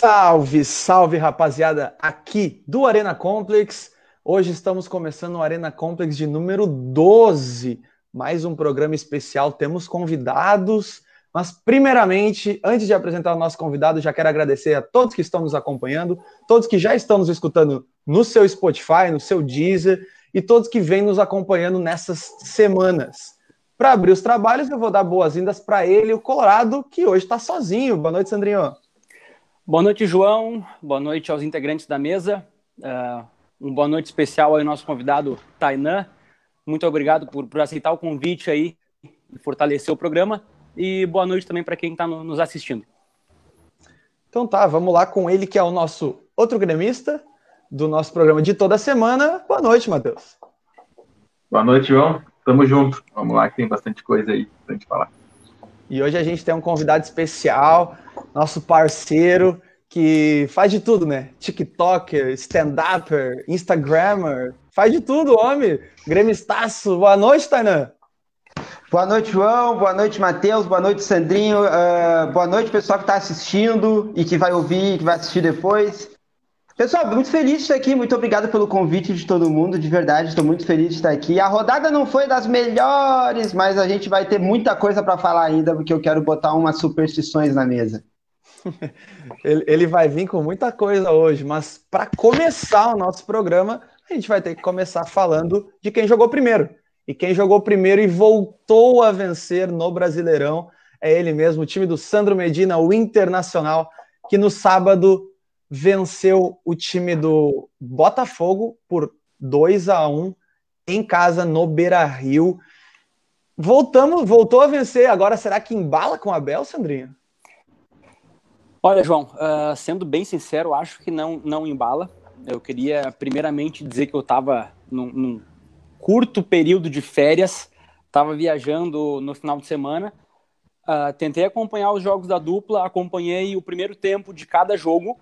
Salve, salve rapaziada, aqui do Arena Complex. Hoje estamos começando o Arena Complex de número 12, mais um programa especial. Temos convidados, mas primeiramente, antes de apresentar o nosso convidado, já quero agradecer a todos que estão nos acompanhando, todos que já estão nos escutando no seu Spotify, no seu Deezer e todos que vêm nos acompanhando nessas semanas. Para abrir os trabalhos, eu vou dar boas-vindas para ele, o Colorado, que hoje está sozinho. Boa noite, Sandrinho. Boa noite, João. Boa noite aos integrantes da mesa. Uh, um boa noite especial ao nosso convidado, Tainan. Muito obrigado por, por aceitar o convite aí e fortalecer o programa. E boa noite também para quem está no, nos assistindo. Então tá, vamos lá com ele, que é o nosso outro gremista do nosso programa de toda semana. Boa noite, Matheus. Boa noite, João. Tamo junto. Vamos lá, que tem bastante coisa aí pra gente falar. E hoje a gente tem um convidado especial, nosso parceiro, que faz de tudo, né? TikToker, stand-upper, Instagrammer, faz de tudo, homem. Gremistaço. Boa noite, Tainan. Boa noite, João. Boa noite, Matheus. Boa noite, Sandrinho. Uh, boa noite, pessoal que está assistindo e que vai ouvir, que vai assistir depois. Pessoal, muito feliz de estar aqui. Muito obrigado pelo convite de todo mundo. De verdade, estou muito feliz de estar aqui. A rodada não foi das melhores, mas a gente vai ter muita coisa para falar ainda, porque eu quero botar umas superstições na mesa. Ele vai vir com muita coisa hoje, mas para começar o nosso programa, a gente vai ter que começar falando de quem jogou primeiro. E quem jogou primeiro e voltou a vencer no Brasileirão é ele mesmo, o time do Sandro Medina, o Internacional, que no sábado venceu o time do Botafogo por 2 a 1 em casa no Beira Rio. Voltamos, voltou a vencer. Agora será que embala com a Abel, Sandrinha? Olha, João, uh, sendo bem sincero, acho que não, não embala. Eu queria primeiramente dizer que eu estava num, num, curto período de férias, estava viajando no final de semana. Uh, tentei acompanhar os jogos da dupla, acompanhei o primeiro tempo de cada jogo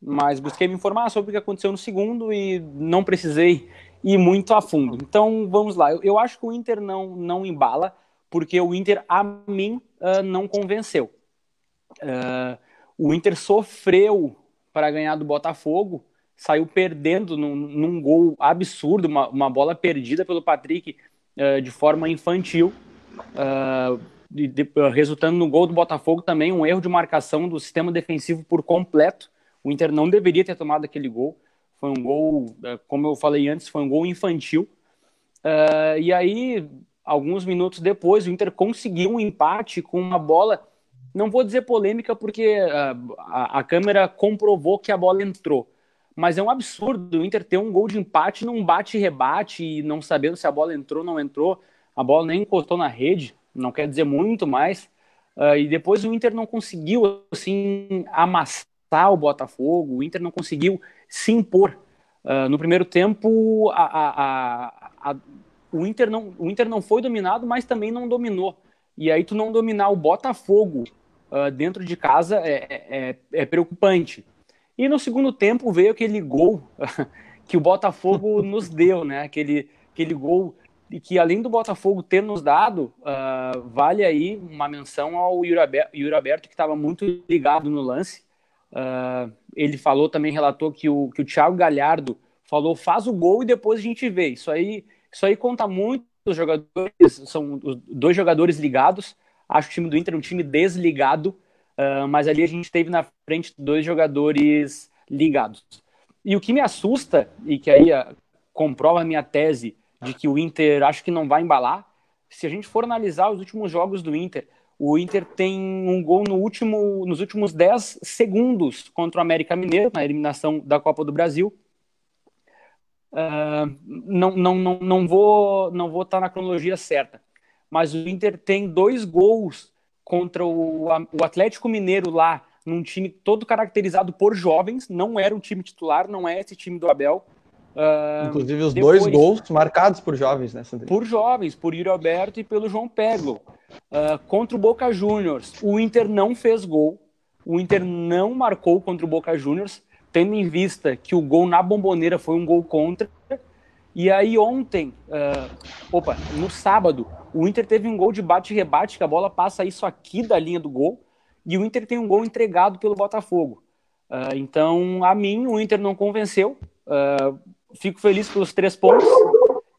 mas busquei me informar sobre o que aconteceu no segundo e não precisei ir muito a fundo. Então vamos lá. Eu, eu acho que o Inter não, não embala, porque o Inter, a mim, uh, não convenceu. Uh, o Inter sofreu para ganhar do Botafogo, saiu perdendo num, num gol absurdo, uma, uma, bola perdida pelo Patrick uh, de forma infantil. De, de, resultando no gol do Botafogo também um erro de marcação do sistema defensivo por completo. O Inter não deveria ter tomado aquele gol. Foi um gol, é, como eu falei antes, foi um gol infantil. Uh, e aí, alguns minutos depois, o Inter conseguiu um empate com uma bola. Não vou dizer polêmica, porque uh, a, a câmera comprovou que a bola entrou. Mas é um absurdo o Inter ter um gol de empate num bate-rebate e não sabendo se a bola entrou ou não entrou. A bola nem encostou na rede, não quer dizer muito mais. Uh, e depois o Inter não conseguiu assim amassar o Botafogo, o Inter não conseguiu se impor. Uh, no primeiro tempo, a, a, o, Inter não, o Inter não foi dominado, mas também não dominou. E aí tu não dominar o Botafogo uh, dentro de casa é, é, é, preocupante. E no segundo tempo veio aquele gol que o Botafogo nos deu, né? Aquele, aquele gol que além do Botafogo ter nos dado, uh, vale aí uma menção ao Yuri Alberto, que estava muito ligado no lance. Uh, ele falou também, relatou que o, que o Thiago Galhardo falou: faz o gol e depois a gente vê. Isso aí, isso aí conta muito. Os jogadores são dois jogadores ligados. Acho o time do Inter é um time desligado, uh, mas ali a gente teve na frente dois jogadores ligados. E o que me assusta, e que aí uh, comprova a minha tese de que o Inter acho que não vai embalar, se a gente for analisar os últimos jogos do Inter, o Inter tem um gol no último, nos últimos 10 segundos contra o América Mineiro, na eliminação da Copa do Brasil. Uh, não, não, não, não vou não vou estar na cronologia certa, mas o Inter tem dois gols contra o, o Atlético Mineiro lá, num time todo caracterizado por jovens, não era um time titular, não é esse time do Abel, Uh, Inclusive os depois, dois gols marcados por jovens, né, Sandrinho? Por jovens, por Yuri Alberto e pelo João Peglo. Uh, contra o Boca Juniors, o Inter não fez gol, o Inter não marcou contra o Boca Juniors, tendo em vista que o gol na bomboneira foi um gol contra. E aí ontem, uh, opa, no sábado, o Inter teve um gol de bate-rebate, que a bola passa isso aqui da linha do gol, e o Inter tem um gol entregado pelo Botafogo. Uh, então, a mim, o Inter não convenceu. Uh, fico feliz pelos três pontos.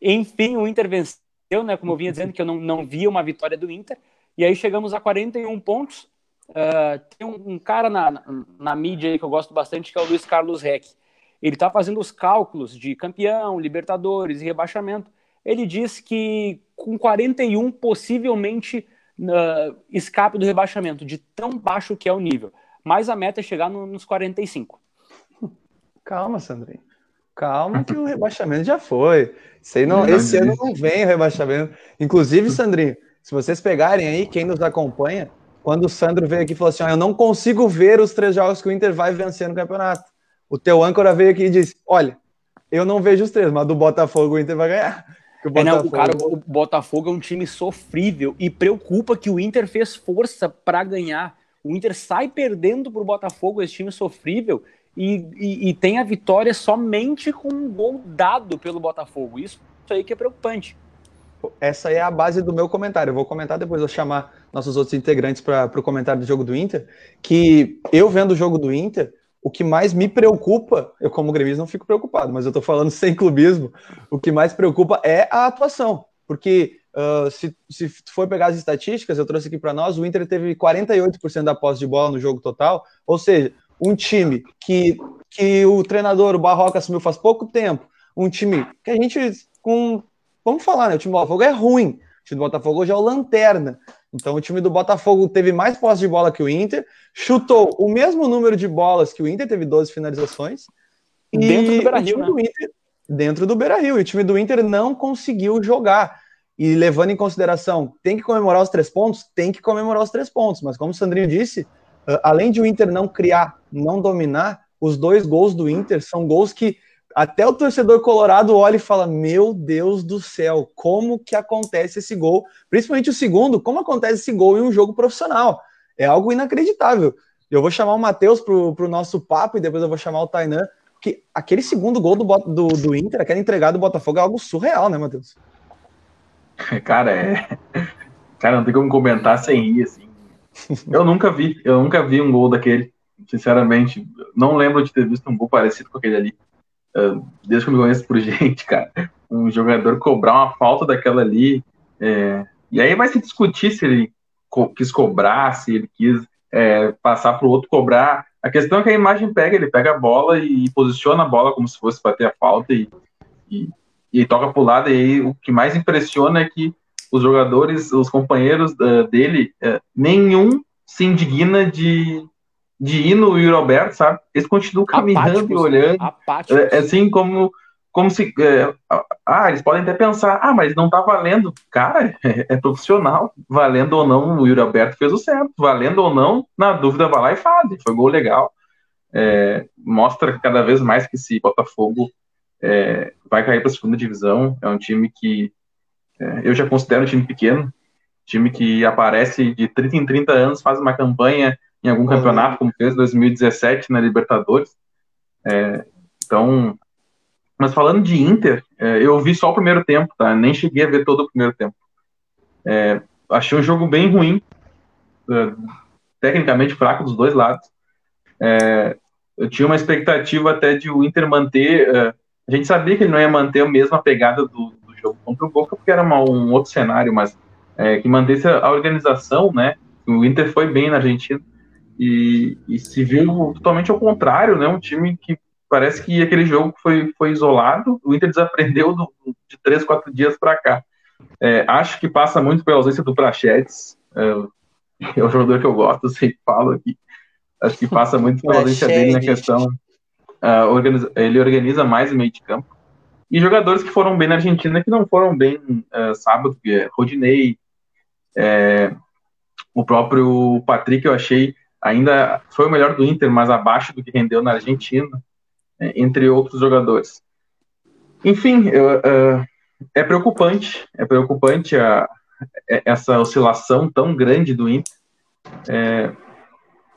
Enfim, o Inter venceu, né? Como eu vinha dizendo, que eu não, não via uma vitória do Inter. E aí chegamos a 41 pontos. Uh, tem um, um cara na, na, na, mídia aí que eu gosto bastante, que é o Luiz Carlos Reck. Ele está fazendo os cálculos de campeão, Libertadores e rebaixamento. Ele diz que com 41 possivelmente uh, escape do rebaixamento, de tão baixo que é o nível. Mas a meta é chegar no, nos 45. Calma, Sandrinho. Calma que o rebaixamento já foi. Não, esse ano não vem o rebaixamento. Inclusive, Sandrinho, se vocês pegarem aí, quem nos acompanha, quando o Sandro veio aqui e falou assim: eu não consigo ver os três jogos que o Inter vai vencer no campeonato. O teu âncora veio aqui e disse: olha, eu não vejo os três, mas do Botafogo o Inter vai ganhar. O, Botafogo... é, não, o, cara, o Botafogo é um time sofrível e preocupa que o Inter fez força para ganhar. O Inter sai perdendo para o Botafogo, esse time sofrível, e, e, e, tem a vitória somente com um gol dado pelo Botafogo. Isso, isso aí que é preocupante. Essa é a base do meu comentário. Eu vou comentar depois, vou chamar nossos outros integrantes para o comentário do jogo do Inter. Que eu vendo o jogo do Inter, o que mais me preocupa, eu como gremista não fico preocupado, mas eu estou falando sem clubismo, o que mais preocupa é a atuação, porque uh, se, se for pegar as estatísticas, eu trouxe aqui para nós, o Inter teve 48% da posse de bola no jogo total, ou seja, um time que, que o treinador, o Barroca, assumiu faz pouco tempo, um time que a gente, com, vamos falar, né, o time do Botafogo é ruim, o time do Botafogo hoje é o lanterna, então o time do Botafogo teve mais posse de bola que o Inter, chutou o mesmo número de bolas que o Inter, teve 12 finalizações. Dentro do Beira-Rio, né? Do Inter, dentro do Beira-Rio. E o time do Inter não conseguiu jogar. E levando em consideração, tem que comemorar os três pontos? Tem que comemorar os três pontos. Mas como o Sandrinho disse, além de o Inter não criar, não dominar, os dois gols do Inter são gols que até o torcedor colorado olha e fala: Meu Deus do céu, como que acontece esse gol? Principalmente o segundo, como acontece esse gol em um jogo profissional? É algo inacreditável. Eu vou chamar o Matheus para o nosso papo e depois eu vou chamar o Tainan, que aquele segundo gol do, do, do Inter, aquela entregada do Botafogo é algo surreal, né, Matheus? Cara, é. Cara, não tem como comentar sem rir, assim. Eu nunca vi, eu nunca vi um gol daquele. Sinceramente, não lembro de ter visto um gol parecido com aquele ali. Ah, desde que eu me conheço por gente, cara, um jogador cobrar uma falta daquela ali, é, e aí vai se discutir se ele co quis cobrar, se ele quis é, passar para o outro cobrar. A questão é que a imagem pega, ele pega a bola e posiciona a bola como se fosse bater a falta e, e, e toca para o lado. E aí o que mais impressiona é que os jogadores, os companheiros uh, dele, uh, nenhum se indigna de, de ir no Yuri Alberto, sabe? Eles continuam caminhando Apáticos, e olhando. É, assim como, como se. É, ah, eles podem até pensar, ah, mas não tá valendo. Cara, é, é, profissional. Valendo ou não, o Yuri Alberto fez o certo. Valendo ou não, na dúvida, vai lá e faz. Foi gol legal. É, mostra cada vez mais que esse Botafogo é, vai cair para a segunda divisão. É um time que é, eu já considero um time pequeno, time que aparece de 30 em 30 anos, faz uma campanha em algum campeonato, como fez em 2017 na Libertadores. É, então, mas falando de Inter, é, eu vi só o primeiro tempo, tá? Nem cheguei a ver todo o primeiro tempo. É, achei um jogo bem ruim, é, tecnicamente fraco dos dois lados. É, eu tinha uma expectativa até de o Inter manter. É, a gente sabia que ele não ia manter a mesma pegada do, do jogo contra o Boca, porque era uma, um outro cenário, mas que mantesse a organização, né? O Inter foi bem na Argentina e, e, se viu totalmente ao contrário, né? Um time que parece que aquele jogo foi, foi isolado, o Inter desaprendeu do, de três, quatro dias para cá. É, acho que passa muito pela ausência do Prachetes, é, é um jogador que eu gosto, eu sempre falo aqui. Acho que passa muito pela ausência dele na questão. Uh, organiza, ele organiza mais o meio de campo. E jogadores que foram bem na Argentina que não foram bem uh, sábado, que é Rodinei, é, o próprio Patrick, eu achei ainda foi o melhor do Inter, mas abaixo do que rendeu na Argentina, é, entre outros jogadores. Enfim, eu, uh, é preocupante, é preocupante a, é, essa oscilação tão grande do Inter. É,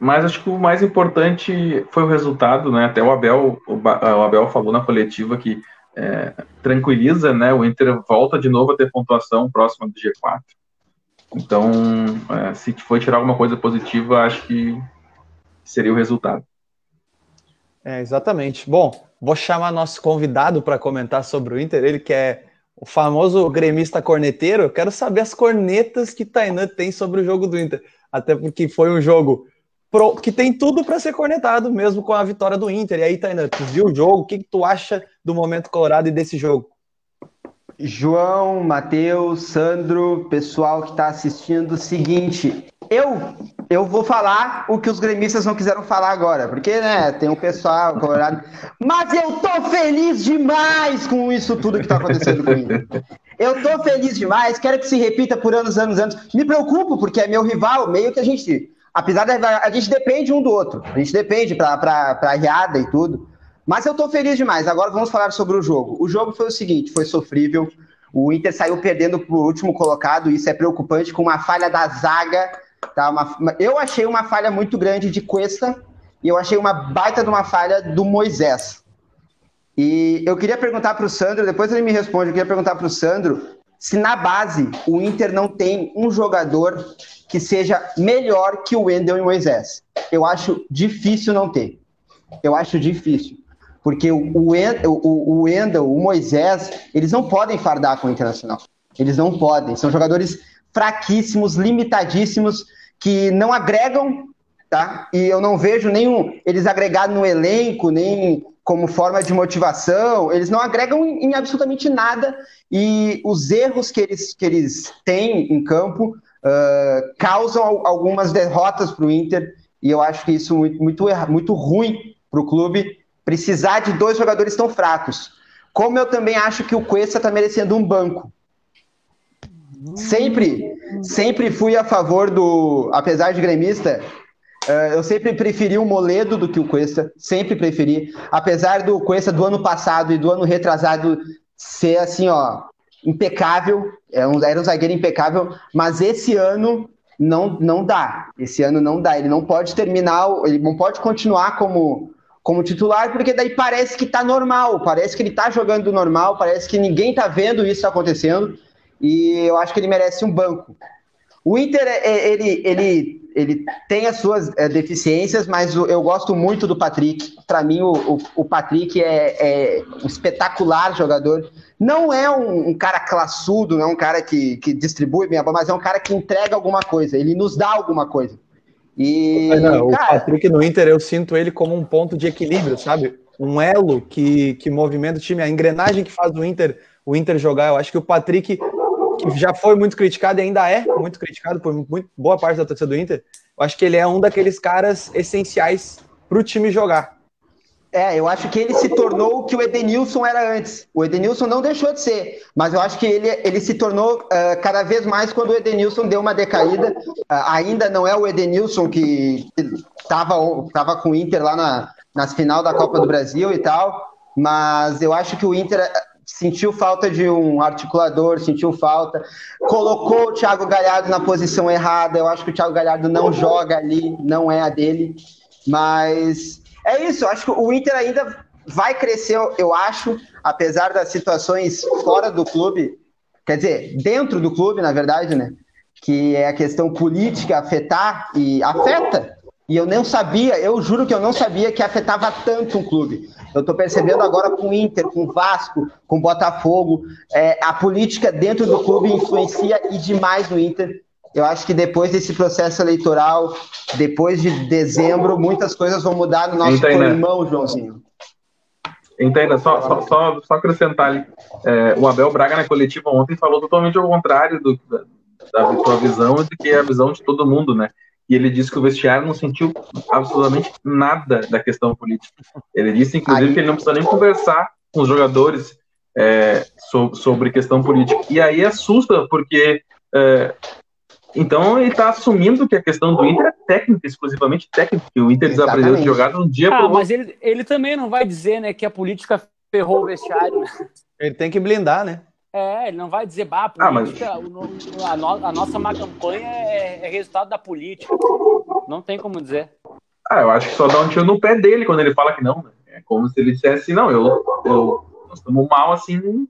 mas acho que o mais importante foi o resultado, né? Até o Abel, o, o Abel falou na coletiva que é, tranquiliza, né? O Inter volta de novo a ter pontuação próxima do G4. Então, é, se for tirar alguma coisa positiva, acho que seria o resultado. É, exatamente. Bom, vou chamar nosso convidado para comentar sobre o Inter, ele que é o famoso gremista corneteiro. Quero saber as cornetas que Tainan tem sobre o jogo do Inter, até porque foi um jogo pro, que tem tudo para ser cornetado, mesmo com a vitória do Inter. E aí, Tainan, tu viu o jogo? O que, que tu acha do momento colorado e desse jogo? João, Matheus, Sandro, pessoal que está assistindo, seguinte, eu eu vou falar o que os gremistas não quiseram falar agora, porque né, tem um pessoal colorado, mas eu tô feliz demais com isso tudo que está acontecendo comigo. Eu tô feliz demais, quero que se repita por anos, anos, anos. Me preocupo porque é meu rival, meio que a gente, apesar da a gente depende um do outro, a gente depende para para riada e tudo. Mas eu tô feliz demais. Agora vamos falar sobre o jogo. O jogo foi o seguinte, foi sofrível. O Inter saiu perdendo pro último colocado, isso é preocupante, com uma falha da zaga. Tá? Uma, eu achei uma falha muito grande de Cuesta e eu achei uma baita de uma falha do Moisés. E eu queria perguntar para o Sandro, depois ele me responde, eu queria perguntar para o Sandro se na base o Inter não tem um jogador que seja melhor que o Wendel e o Moisés. Eu acho difícil não ter. Eu acho difícil. Porque o, o, o, o Moisés, eles não podem fardar com o Internacional. Eles não podem. São jogadores fraquíssimos, limitadíssimos, que não agregam, tá? E eu não vejo nenhum eles agregados no elenco, nem como forma de motivação, eles não agregam em, em absolutamente nada e os erros que eles, que eles têm em campo uh, causam algumas derrotas para o Inter e eu acho que isso muito, muito, muito ruim para o clube precisar de dois jogadores tão fracos. Como eu também acho que o Cuesta está merecendo um banco. Sempre, sempre fui a favor do, apesar de gremista, uh, eu sempre preferi o Moledo do que o Cuesta, sempre preferi, apesar do Cuesta do ano passado e do ano retrasado ser assim, ó, impecável, era é um, era um zagueiro impecável, mas esse ano não, não dá, esse ano não dá, ele não pode terminar, ele não pode continuar como como titular, porque daí parece que tá normal, parece que ele tá jogando normal, parece que ninguém tá vendo isso acontecendo, e eu acho que ele merece um banco. O Inter, é, é, ele, ele, ele tem as suas é, deficiências, mas eu gosto muito do Patrick. Para mim, o, o, Patrick é, é, um espetacular jogador. Não é um, um, cara classudo, não é um cara que, que distribui bem a bola, mas é um cara que entrega alguma coisa, ele nos dá alguma coisa. E, não, cara... o Patrick no Inter, eu sinto ele como um ponto de equilíbrio, sabe? Um elo que, que movimenta o time, a engrenagem que faz o Inter, o Inter jogar. Eu acho que o Patrick, que já foi muito criticado e ainda é muito criticado por muito, boa parte da torcida do Inter, eu acho que ele é um daqueles caras essenciais para o time jogar. É, eu acho que ele se tornou o que o Edenilson era antes. O Edenilson não deixou de ser, mas eu acho que ele, ele se tornou uh, cada vez mais quando o Edenilson deu uma decaída. Uh, ainda não é o Edenilson que estava tava com o Inter lá na, nas final da Copa do Brasil e tal, mas eu acho que o Inter eh, sentiu falta de um articulador, sentiu falta, colocou o Thiago Galhardo na posição errada. Eu acho que o Thiago Galhardo não joga ali, não é a dele, mas é isso, acho que o Inter ainda vai crescer, eu acho, apesar das situações fora do clube, quer dizer, dentro do clube, na verdade, né? Que é a questão política afetar e afeta. E eu não sabia, eu juro que eu não sabia que afetava tanto um clube. Eu estou percebendo agora com o Inter, com o Vasco, com o Botafogo, é, a política dentro do clube influencia e demais no Inter eu acho que depois desse processo eleitoral, depois de dezembro, muitas coisas vão mudar no nosso irmão, Joãozinho. Entenda, só, só, só, só acrescentar ali. É, o Abel Braga na coletiva ontem falou totalmente ao contrário do, da, da sua visão e do que é a visão de todo mundo, né? E ele disse que o vestiário não sentiu absolutamente nada da questão política. Ele disse, inclusive, aí... que ele não precisa nem conversar com os jogadores é, so, sobre questão política. E aí assusta, porque é, então ele está assumindo que a questão do Inter é técnica, exclusivamente técnica, que o Inter desapareceu de jogar um dia ah, mas ele, ele também não vai dizer né, que a política ferrou o vestiário. Né? Ele tem que blindar, né? É, ele não vai dizer, bah, a, política, ah, mas... a, no, a, nossa má campanha é, é, resultado da política. Não tem como dizer. Ah, eu acho que só dá um tiro no pé dele quando ele fala que não. Né? É como se ele dissesse, não, eu, eu nós estamos mal assim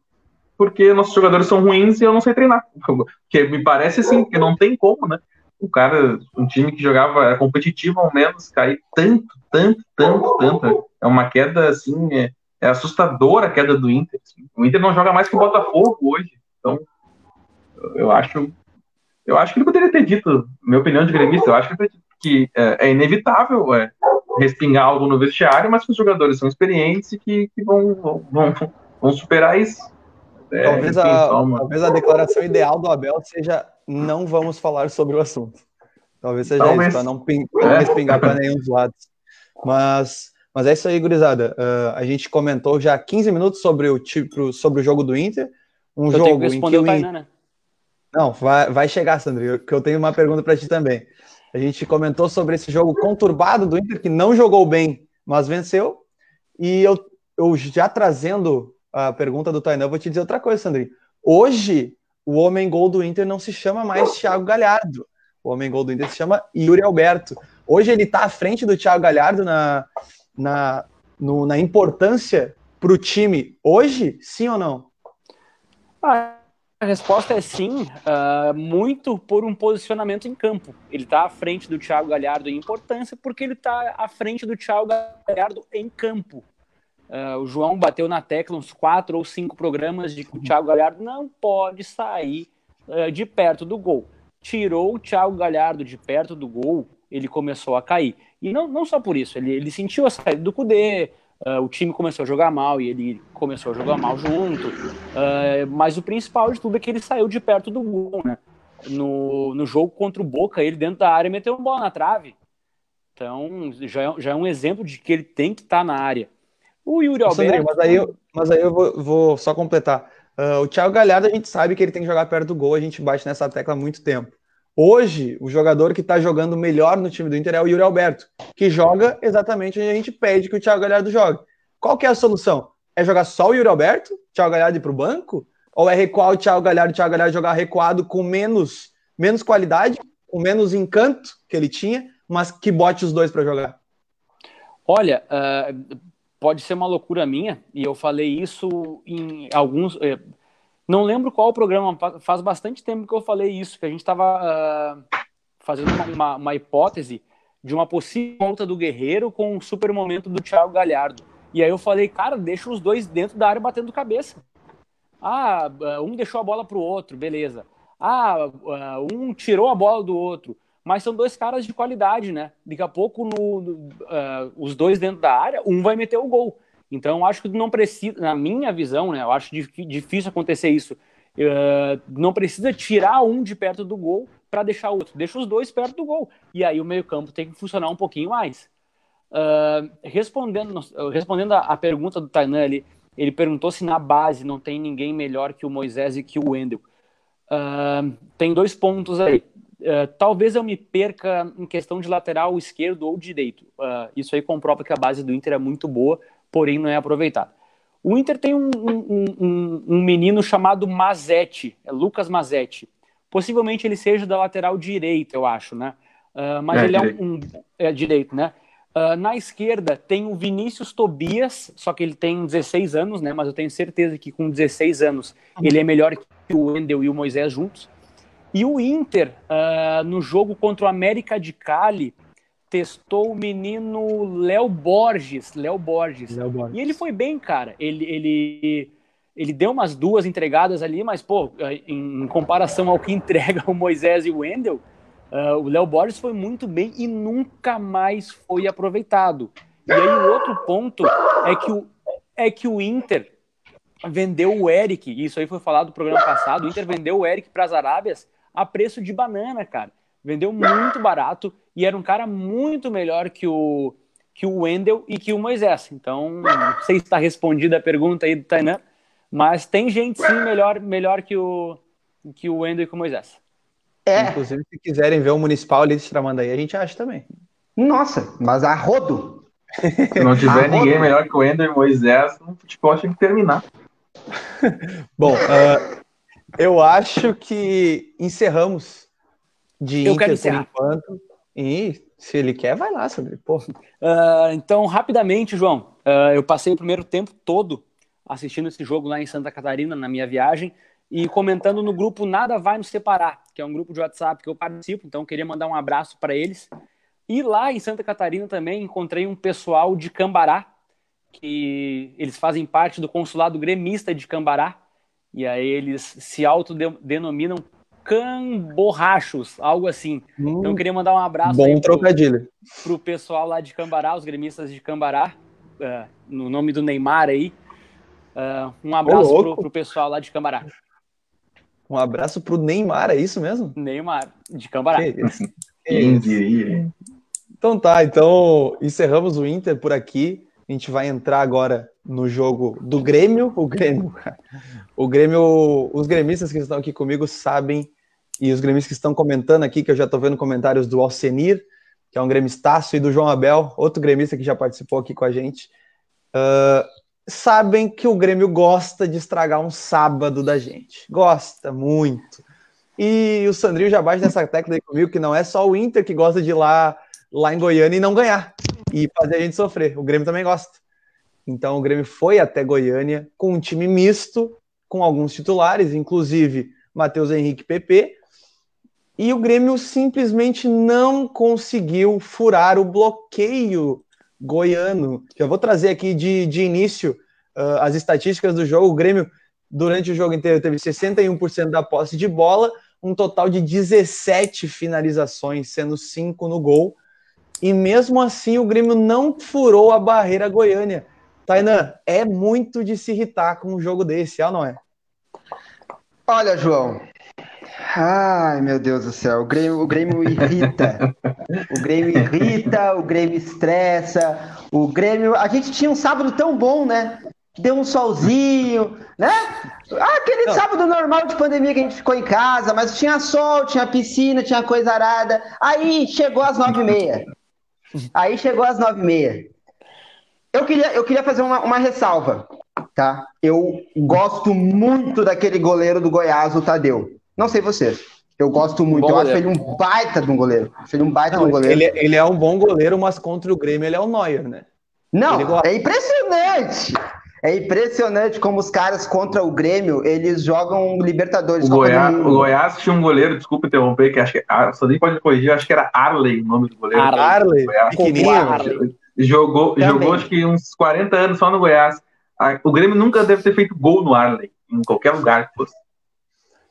porque nossos jogadores são ruins e eu não sei treinar. Porque me parece assim, que não tem como, né? o cara, um time que jogava competitivo ao menos, cair tanto, tanto, tanto, tanto. É uma queda assim, é, é assustadora a queda do Inter. Assim. O Inter não joga mais que o Botafogo hoje. Então, eu acho, eu acho que ele poderia ter dito, minha opinião de gremista, eu acho que, que é, é, inevitável é, respingar algo no vestiário, mas que os jogadores são experientes e que, que vão, vão, vão superar isso. É, talvez, enfim, a, talvez a declaração ideal do Abel seja não vamos falar sobre o assunto. Talvez seja talvez. isso, para não, ping, é. respingar para nenhum dos lados. Mas, mas é isso aí, gurizada. Uh, a gente comentou já 15 minutos sobre o, tipo, sobre o jogo do Inter. Um eu jogo em que o Inter... né? Não, vai, vai chegar, Sandro, que eu tenho uma pergunta para ti também. A gente comentou sobre esse jogo conturbado do Inter, que não jogou bem, mas venceu. E eu, eu já trazendo a pergunta do Tainan, vou te dizer outra coisa, Sandrinho. Hoje, o homem gol do Inter não se chama mais Thiago Galhardo. O homem gol do Inter se chama Yuri Alberto. Hoje ele está à frente do Thiago Galhardo na, na, no, na importância para o time. Hoje, sim ou não? Ah, a resposta é sim, uh, muito por um posicionamento em campo. Ele está à frente do Thiago Galhardo em importância porque ele está à frente do Thiago Galhardo em campo. Uh, o João bateu na tecla uns quatro ou cinco programas de que o Thiago Galhardo não pode sair uh, de perto do gol. Tirou o Thiago Galhardo de perto do gol, ele começou a cair. E não, não só por isso, ele, ele sentiu a saída do Cudê, uh, o time começou a jogar mal e ele começou a jogar mal junto. mas o principal de tudo é que ele saiu de perto do gol, né? No, no jogo contra o Boca, ele dentro da área meteu uma bola na trave. Então, já é, já é um exemplo de que ele tem que estar tá na área. O Yuri Alberto. mas aí eu, mas aí eu vou, vou só completar. Uh, o Thiago Galhardo, a gente sabe que ele tem que jogar perto do gol, a gente bate nessa tecla há muito tempo. Hoje, o jogador que está jogando melhor no time do Inter é o Yuri Alberto, que joga exatamente onde a gente pede que o Thiago Galhardo jogue. Qual que é a solução? É jogar só o Yuri Alberto, Thiago Galhardo ir para o banco? Ou é recuar o Thiago Galhardo, o Thiago Galhardo jogar recuado com menos, menos qualidade, com menos encanto que ele tinha, mas que bote os dois para jogar? Olha, uh, pode ser uma loucura minha, e eu falei isso em alguns. Eh, não lembro qual programa, faz bastante tempo que eu falei isso, que a gente estava uh, ah, fazendo uma, uma, uma, hipótese de uma possível volta do Guerreiro com um super momento do Thiago Galhardo. E aí eu falei, cara, deixa os dois dentro da área batendo cabeça. Ah, ah um deixou a bola pro outro, beleza. Ah, ah, um tirou a bola do outro mas são dois caras de qualidade, né? Daqui a pouco, no, uh, os dois dentro da área, um vai meter o gol. Então, acho que não precisa, na minha visão, né? Eu acho difícil acontecer isso. Uh, não precisa tirar um de perto do gol para deixar o outro. Deixa os dois perto do gol. E aí o meio-campo tem que funcionar um pouquinho mais. Uh, respondendo, respondendo a, a, pergunta do Tainan ali, ele perguntou se na base não tem ninguém melhor que o Moisés e que o Wendel. Uh, tem dois pontos aí. Uh, talvez eu me perca em questão de lateral esquerdo ou direito. Uh, isso aí comprova que a base do Inter é muito boa, porém não é aproveitada. O Inter tem um, um, um, um menino chamado Mazetti, é Lucas Mazetti. Possivelmente ele seja da lateral direita, eu acho, né? Uh, mas é, ele é um, é direito, né? na esquerda tem o Vinícius Tobias, só que ele tem 16 anos, né? Mas eu tenho certeza que com 16 anos ele é melhor que o Wendel e o Moisés juntos. E o Inter, uh, no jogo contra o América de Cali, testou o menino Léo Borges, Léo Borges. Borges. E ele foi bem, cara. Ele, ele, ele deu umas duas entregadas ali, mas, pô, em, comparação ao que entrega o Moisés e o Wendel, uh, o Léo Borges foi muito bem e nunca mais foi aproveitado. E aí o outro ponto é que o, é que o Inter vendeu o Eric, isso aí foi falado no programa passado, o Inter vendeu o Eric para as Arábias a preço de banana, cara. Vendeu muito barato e era um cara muito melhor que o que o Wendel e que o Moisés. Então, não sei se está respondida a pergunta aí do Tainan, mas tem gente sim melhor, melhor que o que o Wendel e que o Moisés. É. Inclusive, se quiserem ver o Municipal ali de Tramandaí, a gente acha também. Nossa, mas a rodo. Se não tiver ninguém melhor que o Wendel e Moisés, o futebol tinha que terminar. Bom, uh, eu acho que encerramos de eu Inter por enquanto. E se ele quer, vai lá, sobre. Uh, então, rapidamente, João, uh, eu passei o primeiro tempo todo assistindo esse jogo lá em Santa Catarina, na minha viagem, e comentando no grupo Nada Vai Nos Separar, que é um grupo de WhatsApp que eu participo, então queria mandar um abraço para eles. E lá em Santa Catarina também encontrei um pessoal de Cambará, que eles fazem parte do consulado gremista de Cambará, e aí eles se autodenominam camborrachos, algo assim. Hum, então eu queria mandar um abraço bom pro, trocadilho. pro pessoal lá de Cambará, os gremistas de Cambará, uh, no nome do Neymar aí. Uh, um abraço pro, pro pessoal lá de Cambará. Um abraço pro Neymar, é isso mesmo? Neymar, de Cambará. Quem diria? Então tá, então encerramos o Inter por aqui. A gente vai entrar agora no jogo do Grêmio. O Grêmio, o Grêmio, os gremistas que estão aqui comigo sabem, e os gremistas que estão comentando aqui, que eu já estou vendo comentários do Alcenir, que é um gremistaço, e do João Abel, outro gremista que já participou aqui com a gente, uh, sabem que o Grêmio gosta de estragar um sábado da gente. Gosta muito. E o Sandrinho já bate nessa tecla aí comigo, que não é só o Inter que gosta de ir lá, lá em Goiânia e não ganhar e fazer a gente sofrer. O Grêmio também gosta. Então o Grêmio foi até Goiânia com um time misto, com alguns titulares, inclusive Matheus Henrique PP, e o Grêmio simplesmente não conseguiu furar o bloqueio goiano. Já vou trazer aqui de, de início uh, as estatísticas do jogo. O Grêmio, durante o jogo inteiro, teve 61% da posse de bola, um total de 17 finalizações, sendo 5 no gol. E mesmo assim, o Grêmio não furou a barreira goiânia. Tainan, é muito de se irritar com um jogo desse, é ou não é? Olha, João. Ai, meu Deus do céu. O Grêmio, o Grêmio irrita. O Grêmio irrita, o Grêmio estressa. O Grêmio. A gente tinha um sábado tão bom, né? Deu um solzinho, né? Ah, aquele não. sábado normal de pandemia que a gente ficou em casa, mas tinha sol, tinha piscina, tinha coisa arada. Aí chegou às nove e meia. Aí chegou às nove e meia. Eu queria, eu queria fazer uma, uma ressalva, tá? Eu gosto muito daquele goleiro do Goiás, o Tadeu. Não sei você. Eu gosto muito. Bom eu goleiro. acho ele um baita de um goleiro. Acho ele um baita não, de um goleiro. Ele, ele, é um bom goleiro, mas contra o Grêmio ele é o Neuer, né? Não, é impressionante. É impressionante como os caras contra o Grêmio, eles jogam Libertadores. O Goiás, o Goiás tinha um goleiro, desculpa interromper, que acho que ah, só nem pode corrigir, acho que era Arley o nome do goleiro. Arley, pequenininho. Arley. Jogou, jogou acho que uns 40 anos só no Goiás. O Grêmio nunca deve ter feito gol no Arley, em qualquer lugar que fosse.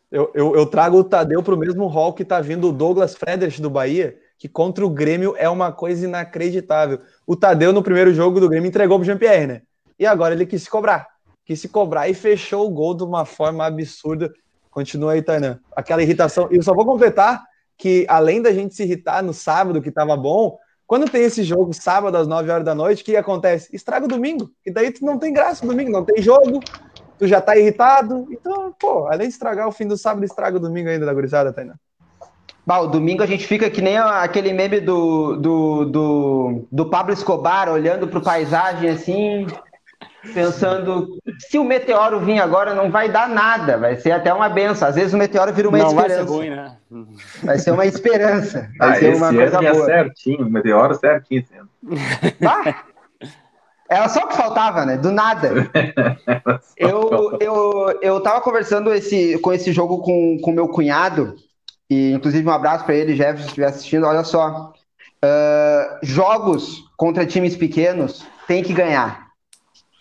Eu, eu, eu trago o Tadeu para o mesmo hall que está vindo o Douglas Frederich do Bahia, que contra o Grêmio é uma coisa inacreditável. O Tadeu, no primeiro jogo do Grêmio, entregou para o Jean-Pierre, né? E agora ele quis se cobrar. Quis se cobrar e fechou o gol de uma forma absurda. Continua aí, Tainan. Aquela irritação. E eu só vou completar que, além da gente se irritar no sábado, que estava bom, quando tem esse jogo sábado às 9 horas da noite, o que acontece? Estraga o domingo. E daí tu não tem graça domingo, não tem jogo, tu já tá irritado. Então, pô, além de estragar o fim do sábado, estraga o domingo ainda da gurizada, Tainan. Bah, o domingo a gente fica que nem aquele meme do, do, do, do Pablo Escobar olhando para paisagem assim, pensando se o meteoro vir agora não vai dar nada, vai ser até uma benção. Às vezes o meteoro vira uma não esperança. Vai ser ruim, né? Vai ser uma esperança. Vai ah, ser uma coisa boa. certinho, o meteoro certinho sendo. Ah, era só o que faltava, né? Do nada. Eu, eu, eu tava conversando esse, com esse jogo com o meu cunhado, e inclusive um abraço para ele, Jefferson, se estiver assistindo. Olha só, uh, jogos contra times pequenos tem que ganhar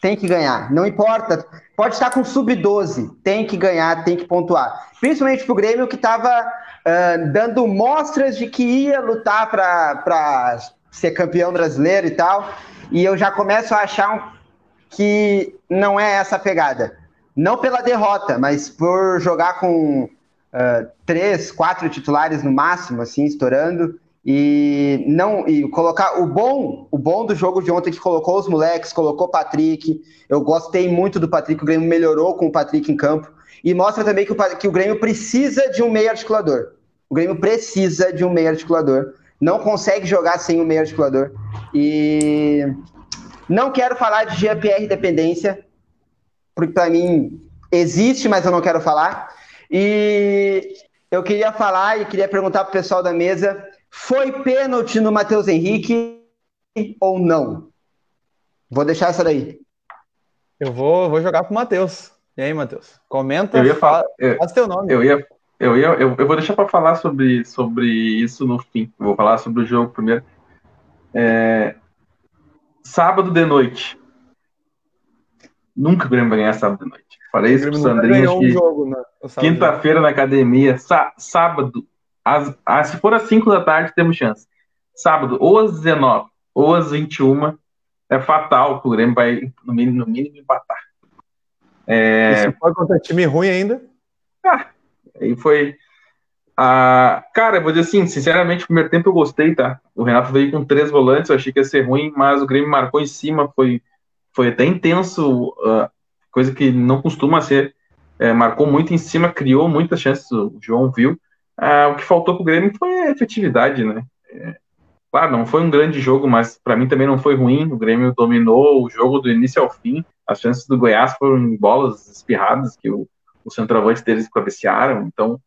tem que ganhar. Não importa. Pode estar com sub-12, tem que ganhar, tem que pontuar. Principalmente para o Grêmio, que estava uh, dando mostras de que ia lutar para ser campeão brasileiro e tal. E eu já começo a achar que não é essa a pegada. Não pela derrota, mas por jogar com uh, três, quatro titulares no máximo, assim, estourando e não e colocar o bom o bom do jogo de ontem que colocou os moleques colocou o Patrick. Eu gostei muito do Patrick o Grêmio melhorou com o Patrick em campo. E mostra também que o, que o Grêmio precisa de um meio articulador. O Grêmio precisa de um meio articulador. Não consegue jogar sem um meio articulador. E não quero falar de GPR dependência. Porque para mim existe mas eu não quero falar. E eu queria falar e queria perguntar para o pessoal da mesa foi pênalti no Matheus Henrique ou não? Vou deixar essa daí. Eu vou, vou jogar pro Matheus. E aí, Matheus? Comenta, Eu ia falar- fala, eu- faz teu nome. Eu ia, eu ia, eu, eu vou deixar para falar sobre, sobre isso no fim. Vou falar sobre o jogo primeiro. É, sábado de noite. Nunca o Grêmio vai ganhar sábado de noite. Falei isso pro Sandrinho, um que sábado. quinta-feira na academia, sá- sábado, às, às- se for às 5 da tarde, temos chance. Sábado, ou às 19, ou às 21, é fatal que o Grêmio vai, no mínimo, no mínimo empatar. E se for contra time ruim ainda, Aí foi. Ah, cara, eu vou dizer assim, sinceramente, o primeiro tempo eu gostei, tá? O Renato veio com três volantes, eu achei que ia ser ruim, mas o Grêmio marcou em cima, foi, foi até intenso, ah, coisa que não costuma ser. É, marcou muito em cima, criou muitas chances, o João viu. Ah, o que faltou pro Grêmio foi a efetividade, né? É, claro, não foi um grande jogo, mas para mim também não foi ruim. O Grêmio dominou o jogo do início ao fim. As chances do Goiás foram em bolas espirradas que o, o centroavante deles cabecearam. Então,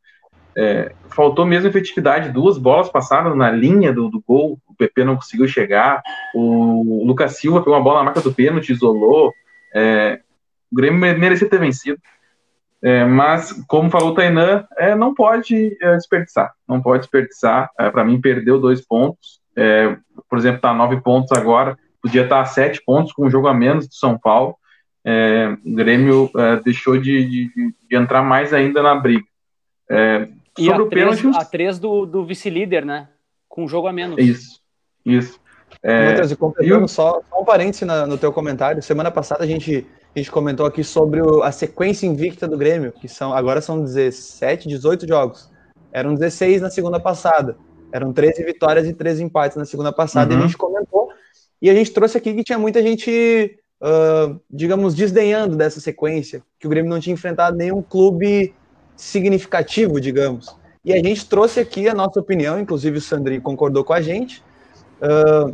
é, faltou mesmo efetividade. Duas bolas passaram na linha do, do gol, o PP não conseguiu chegar. O, Lucas Silva pegou uma bola na marca do pênalti, isolou. É, o Grêmio me- merecia ter vencido. É, mas, como falou o Tainan, é, não pode é, desperdiçar. Não pode desperdiçar. Para mim, perdeu dois pontos. É, por exemplo, está a nove pontos agora. Podia estar a sete pontos com um jogo a menos do São Paulo. É, o Grêmio é, deixou de, de- de entrar mais ainda na briga. É, E sobre a o três, pênalti, a três do, do vice-líder, né? Com um jogo a menos. isso, isso. É, e completando e o- só, só um parêntese na- no teu comentário. Semana passada a gente, a gente comentou aqui sobre o- a sequência invicta do Grêmio, que são agora são 17, 18 jogos. Eram 16 na segunda passada. Eram 13 vitórias e 13 empates na segunda passada. E Uhum. a gente comentou. E a gente trouxe aqui que tinha muita gente, ah, digamos, desdenhando dessa sequência, que o Grêmio não tinha enfrentado nenhum clube significativo, digamos. E a gente trouxe aqui a nossa opinião, inclusive o Sandri concordou com a gente, ah,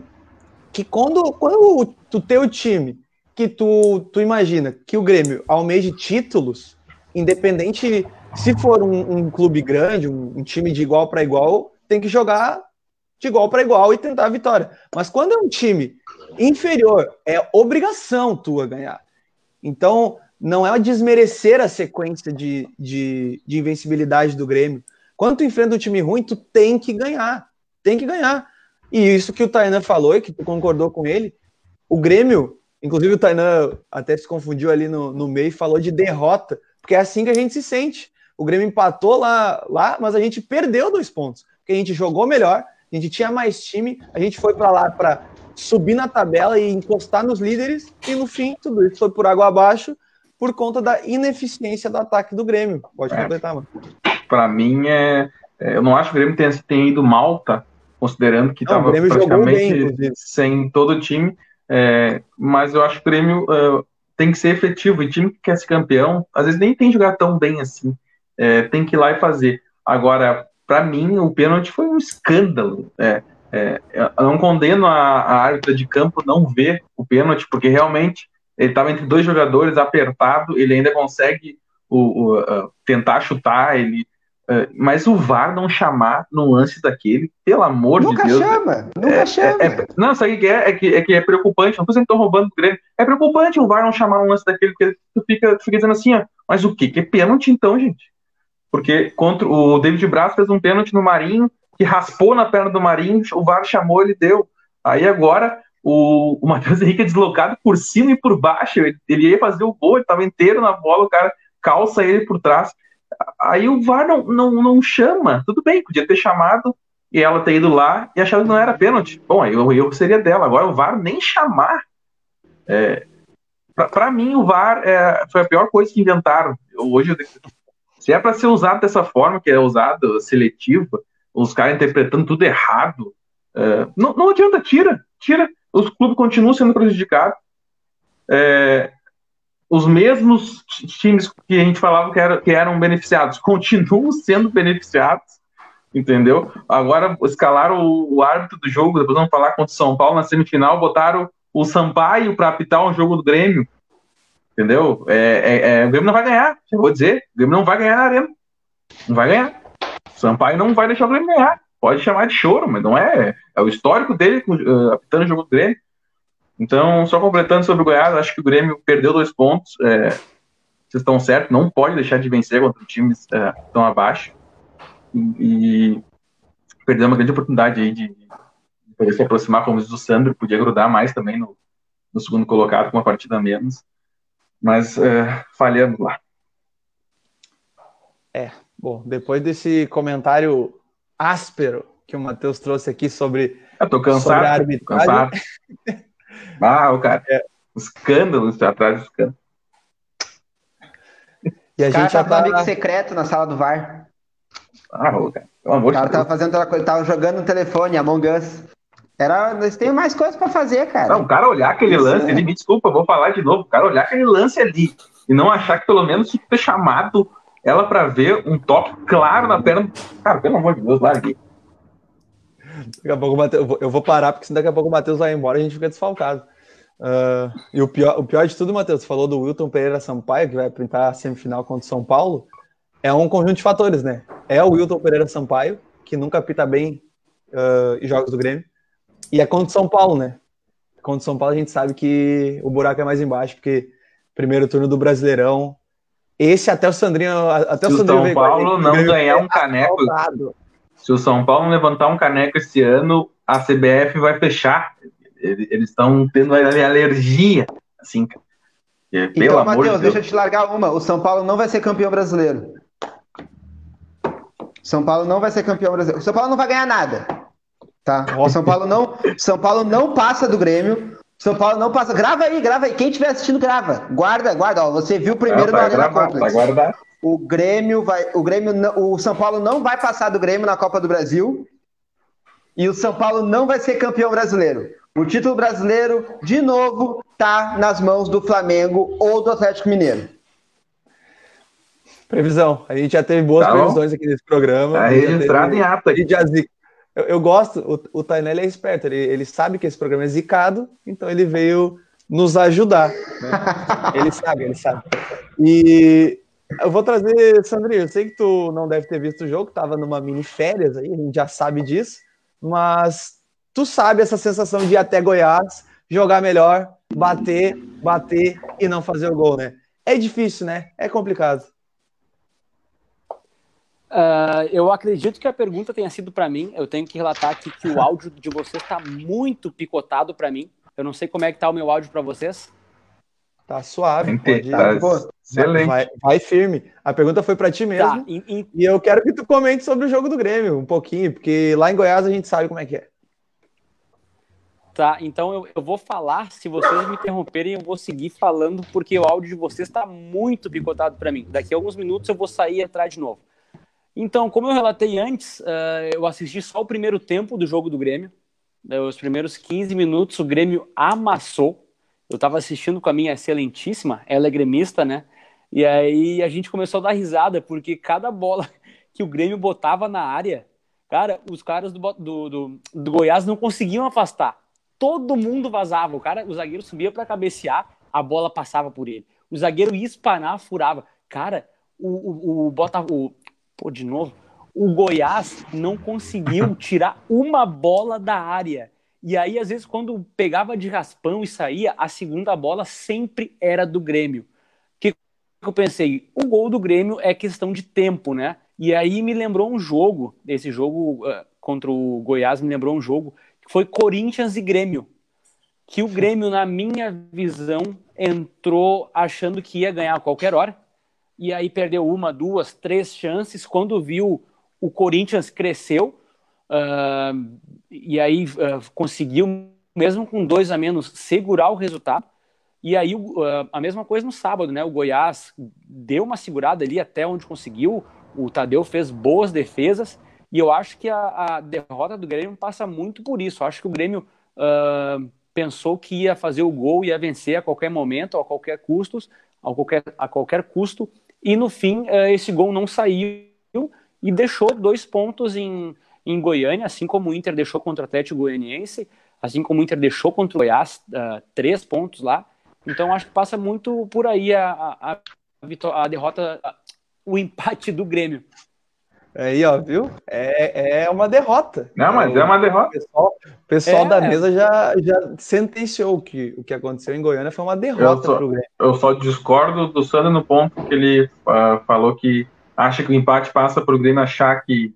que quando, quando tem o time que tu, tu imagina que o Grêmio almeje títulos, independente se for um, um clube grande, um, um time de igual para igual, tem que jogar de igual para igual e tentar a vitória. Mas quando é um time inferior, é obrigação tua ganhar. Então, não é desmerecer a sequência de, de, de invencibilidade do Grêmio. Quando tu enfrenta um time ruim, tu tem que ganhar. Tem que ganhar. E isso que o Tainan falou e que tu concordou com ele, o Grêmio, inclusive o Tainan até se confundiu ali no, no meio e falou de derrota, porque é assim que a gente se sente. O Grêmio empatou lá, lá, mas a gente perdeu dois pontos, porque a gente jogou melhor, a gente tinha mais time, a gente foi para lá para subir na tabela e encostar nos líderes, e no fim tudo isso foi por água abaixo por conta da ineficiência do ataque do Grêmio. Pode É. completar, mano. para mim, é, é, eu não acho que o Grêmio tenha, tenha ido mal, tá? Considerando que estava bem, praticamente inclusive. sem todo o time. É, mas eu acho que o Grêmio é, tem que ser efetivo. E time que quer ser campeão, às vezes nem tem jogar tão bem assim. É, tem que ir lá e fazer. Agora, para mim, o pênalti foi um escândalo. É, é, eu não condeno a, a árbitra de campo não ver o pênalti, porque realmente ele estava entre dois jogadores apertado, ele ainda consegue o, o, uh, tentar chutar, ele. Uh, mas o VAR não chamar no lance daquele, pelo amor Nunca de Deus. chama, nunca chama. É- não, sabe o que é? É que, é que é preocupante. Não tô dizendo que tô roubando do Grêmio. É preocupante o VAR não chamar um lance daquele, porque tu fica, tu fica dizendo assim, ó, mas o quê? Que é pênalti então, gente? Porque contra o David Braz fez um pênalti no Marinho, que raspou na perna do Marinho, o VAR chamou, ele deu. Aí agora o, o Matheus Henrique é deslocado por cima e por baixo, ele, ele ia fazer o gol, ele tava inteiro na bola, o cara calça ele por trás. Aí o VAR não, não, não chama. Tudo bem, podia ter chamado e ela ter ido lá e achado que não era pênalti. Bom, aí o erro seria dela. Agora o VAR nem chamar. É, para mim, o VAR é, foi a pior coisa que inventaram. Eu, hoje, se é para ser usado dessa forma, que é usado seletivo, os caras interpretando tudo errado, é, não, não adianta, tira, tira. Os clubes continuam sendo prejudicados. É, os mesmos ti- times que a gente falava que, era- que eram beneficiados continuam sendo beneficiados, entendeu? Agora escalaram o, o árbitro do jogo, depois vamos falar contra o São Paulo na semifinal, botaram o Sampaio para apitar um jogo do Grêmio, entendeu? É, é- é, o Grêmio não vai ganhar, vou dizer, o Grêmio não vai ganhar na arena, não vai ganhar. Sampaio não vai deixar o Grêmio ganhar, pode chamar de choro, mas não é, é o histórico dele uh, apitando o jogo do Grêmio. Então, só completando sobre o Goiás, acho que o Grêmio perdeu dois pontos. é, vocês estão certos, não pode deixar de vencer contra times que estão abaixo. E, e perdeu uma grande oportunidade aí de, de poder se aproximar, como diz o Sandro, podia grudar mais também no, no segundo colocado, com uma partida a menos. Mas falhamos lá. É, bom, depois desse comentário áspero que o Matheus trouxe aqui sobre, Eu tô cansado, sobre a arbitragem. Cansado. ah, o cara, é. escândalos atrás do escândalo. E a gente já tá amigo secreto na sala do VAR. Ah, cara, pelo amor O cara tava fazendo outra coisa, tava jogando no telefone, Among Us. Era, eles têm mais coisas para fazer, cara. Não, o cara olhar aquele Isso lance, é. ele me desculpa, vou falar de novo. O cara olhar aquele lance ali e não achar que pelo menos ter chamado ela para ver um toque claro na perna. Cara, pelo amor de Deus, larguei. Daqui a pouco o Mateus, eu vou parar, porque daqui a pouco o Matheus vai embora e a gente fica desfalcado. Uh, e o pior, o pior de tudo, Matheus, falou do Wilton Pereira Sampaio, que vai pintar a semifinal contra o São Paulo. É um conjunto de fatores, né? É o Wilton Pereira Sampaio, que nunca pita bem uh, em jogos do Grêmio. E é contra o São Paulo, né? Contra o São Paulo a gente sabe que o buraco é mais embaixo, porque primeiro turno do Brasileirão. Esse até o Sandrinho. Até Se o Sandrinho São Paulo não ganhar um caneco. Se o São Paulo não levantar um caneco esse ano, a CBF vai fechar. Eles estão tendo alergia, assim, é, então, Matheus, de deixa eu te largar uma. O São Paulo não vai ser campeão brasileiro. São Paulo não vai ser campeão brasileiro. O São Paulo não vai ganhar nada. Tá? O São Paulo não, São Paulo não passa do Grêmio. São Paulo não passa. Grava aí, grava aí. Quem estiver assistindo, grava. Guarda, guarda. Ó, você viu primeiro na Arena Complex. O Grêmio vai. O Grêmio. O São Paulo não vai passar do Grêmio na Copa do Brasil. E o São Paulo não vai ser campeão brasileiro. O título brasileiro, de novo, tá nas mãos do Flamengo ou do Atlético Mineiro. Previsão. A gente já teve boas tá previsões aqui nesse programa. Tá registrado em ata. aqui. Eu, eu, gosto, o, o Tainelli é esperto, ele, ele sabe que esse programa é zicado, então ele veio nos ajudar. Né? ele sabe, ele sabe. E eu vou trazer, Sandrinho, eu sei que tu não deve ter visto o jogo, tava numa mini férias aí, a gente já sabe disso, mas tu sabe essa sensação de ir até Goiás, jogar melhor, bater, bater e não fazer o gol, né? É difícil, né? É complicado. Uh, eu acredito que a pergunta tenha sido para mim. Eu tenho que relatar aqui que o áudio de vocês está muito picotado para mim. Eu não sei como é que tá o meu áudio para vocês. Tá suave. Pode... Tá Pô, excelente. Vai, vai, firme. A pergunta foi para ti mesmo. Tá, in, in... E eu quero que tu comente sobre o jogo do Grêmio um pouquinho, porque lá em Goiás a gente sabe como é que é. Tá, então eu, eu vou falar, se vocês me interromperem, eu vou seguir falando, porque o áudio de vocês está muito picotado para mim. Daqui a alguns minutos eu vou sair e entrar de novo. Então, como eu relatei antes, uh, eu assisti só o primeiro tempo do jogo do Grêmio. Uh, os primeiros 15 minutos o Grêmio amassou. Eu estava assistindo com a minha excelentíssima, ela é gremista, né? E aí a gente começou a dar risada, porque cada bola que o Grêmio botava na área, cara, os caras do, do, do, do Goiás não conseguiam afastar todo mundo vazava. O cara, o zagueiro subia para cabecear, a bola passava por ele. O zagueiro ia espanar, furava. Cara, o, o, o pô, de novo, o Goiás não conseguiu tirar uma bola da área. E aí, às vezes, quando pegava de raspão e saía, a segunda bola sempre era do Grêmio. O que eu pensei? O gol do Grêmio é questão de tempo, né? E aí me lembrou um jogo, esse jogo uh, contra o Goiás me lembrou um jogo foi Corinthians e Grêmio. Que o Grêmio, na minha visão, entrou achando que ia ganhar a qualquer hora. E aí perdeu uma, duas, três chances. Quando viu o Corinthians cresceu. Uh, e aí uh, conseguiu, mesmo com dois a menos, segurar o resultado. E aí uh, a mesma coisa no sábado, né? O Goiás deu uma segurada ali até onde conseguiu. O Tadeu fez boas defesas e eu acho que a, a derrota do Grêmio passa muito por isso. Eu acho que o Grêmio uh, pensou que ia fazer o gol, ia vencer a qualquer momento, a qualquer custo, a qualquer, a qualquer custo. E no fim, esse gol não saiu e deixou dois pontos em, em Goiânia, assim como o Inter deixou contra o Atlético Goianiense, assim como o Inter deixou contra o Goiás, uh, três pontos lá. Então acho que passa muito por aí a, a, a, a derrota, o empate do Grêmio. Aí, ó, viu? É, é uma derrota. Não, mas é uma derrota. O pessoal, o pessoal é. da mesa já, já sentenciou que o que aconteceu em Goiânia foi uma derrota para o Grêmio. Eu só discordo do Sandro no ponto que ele uh, falou que acha que o empate passa para o Grêmio achar que,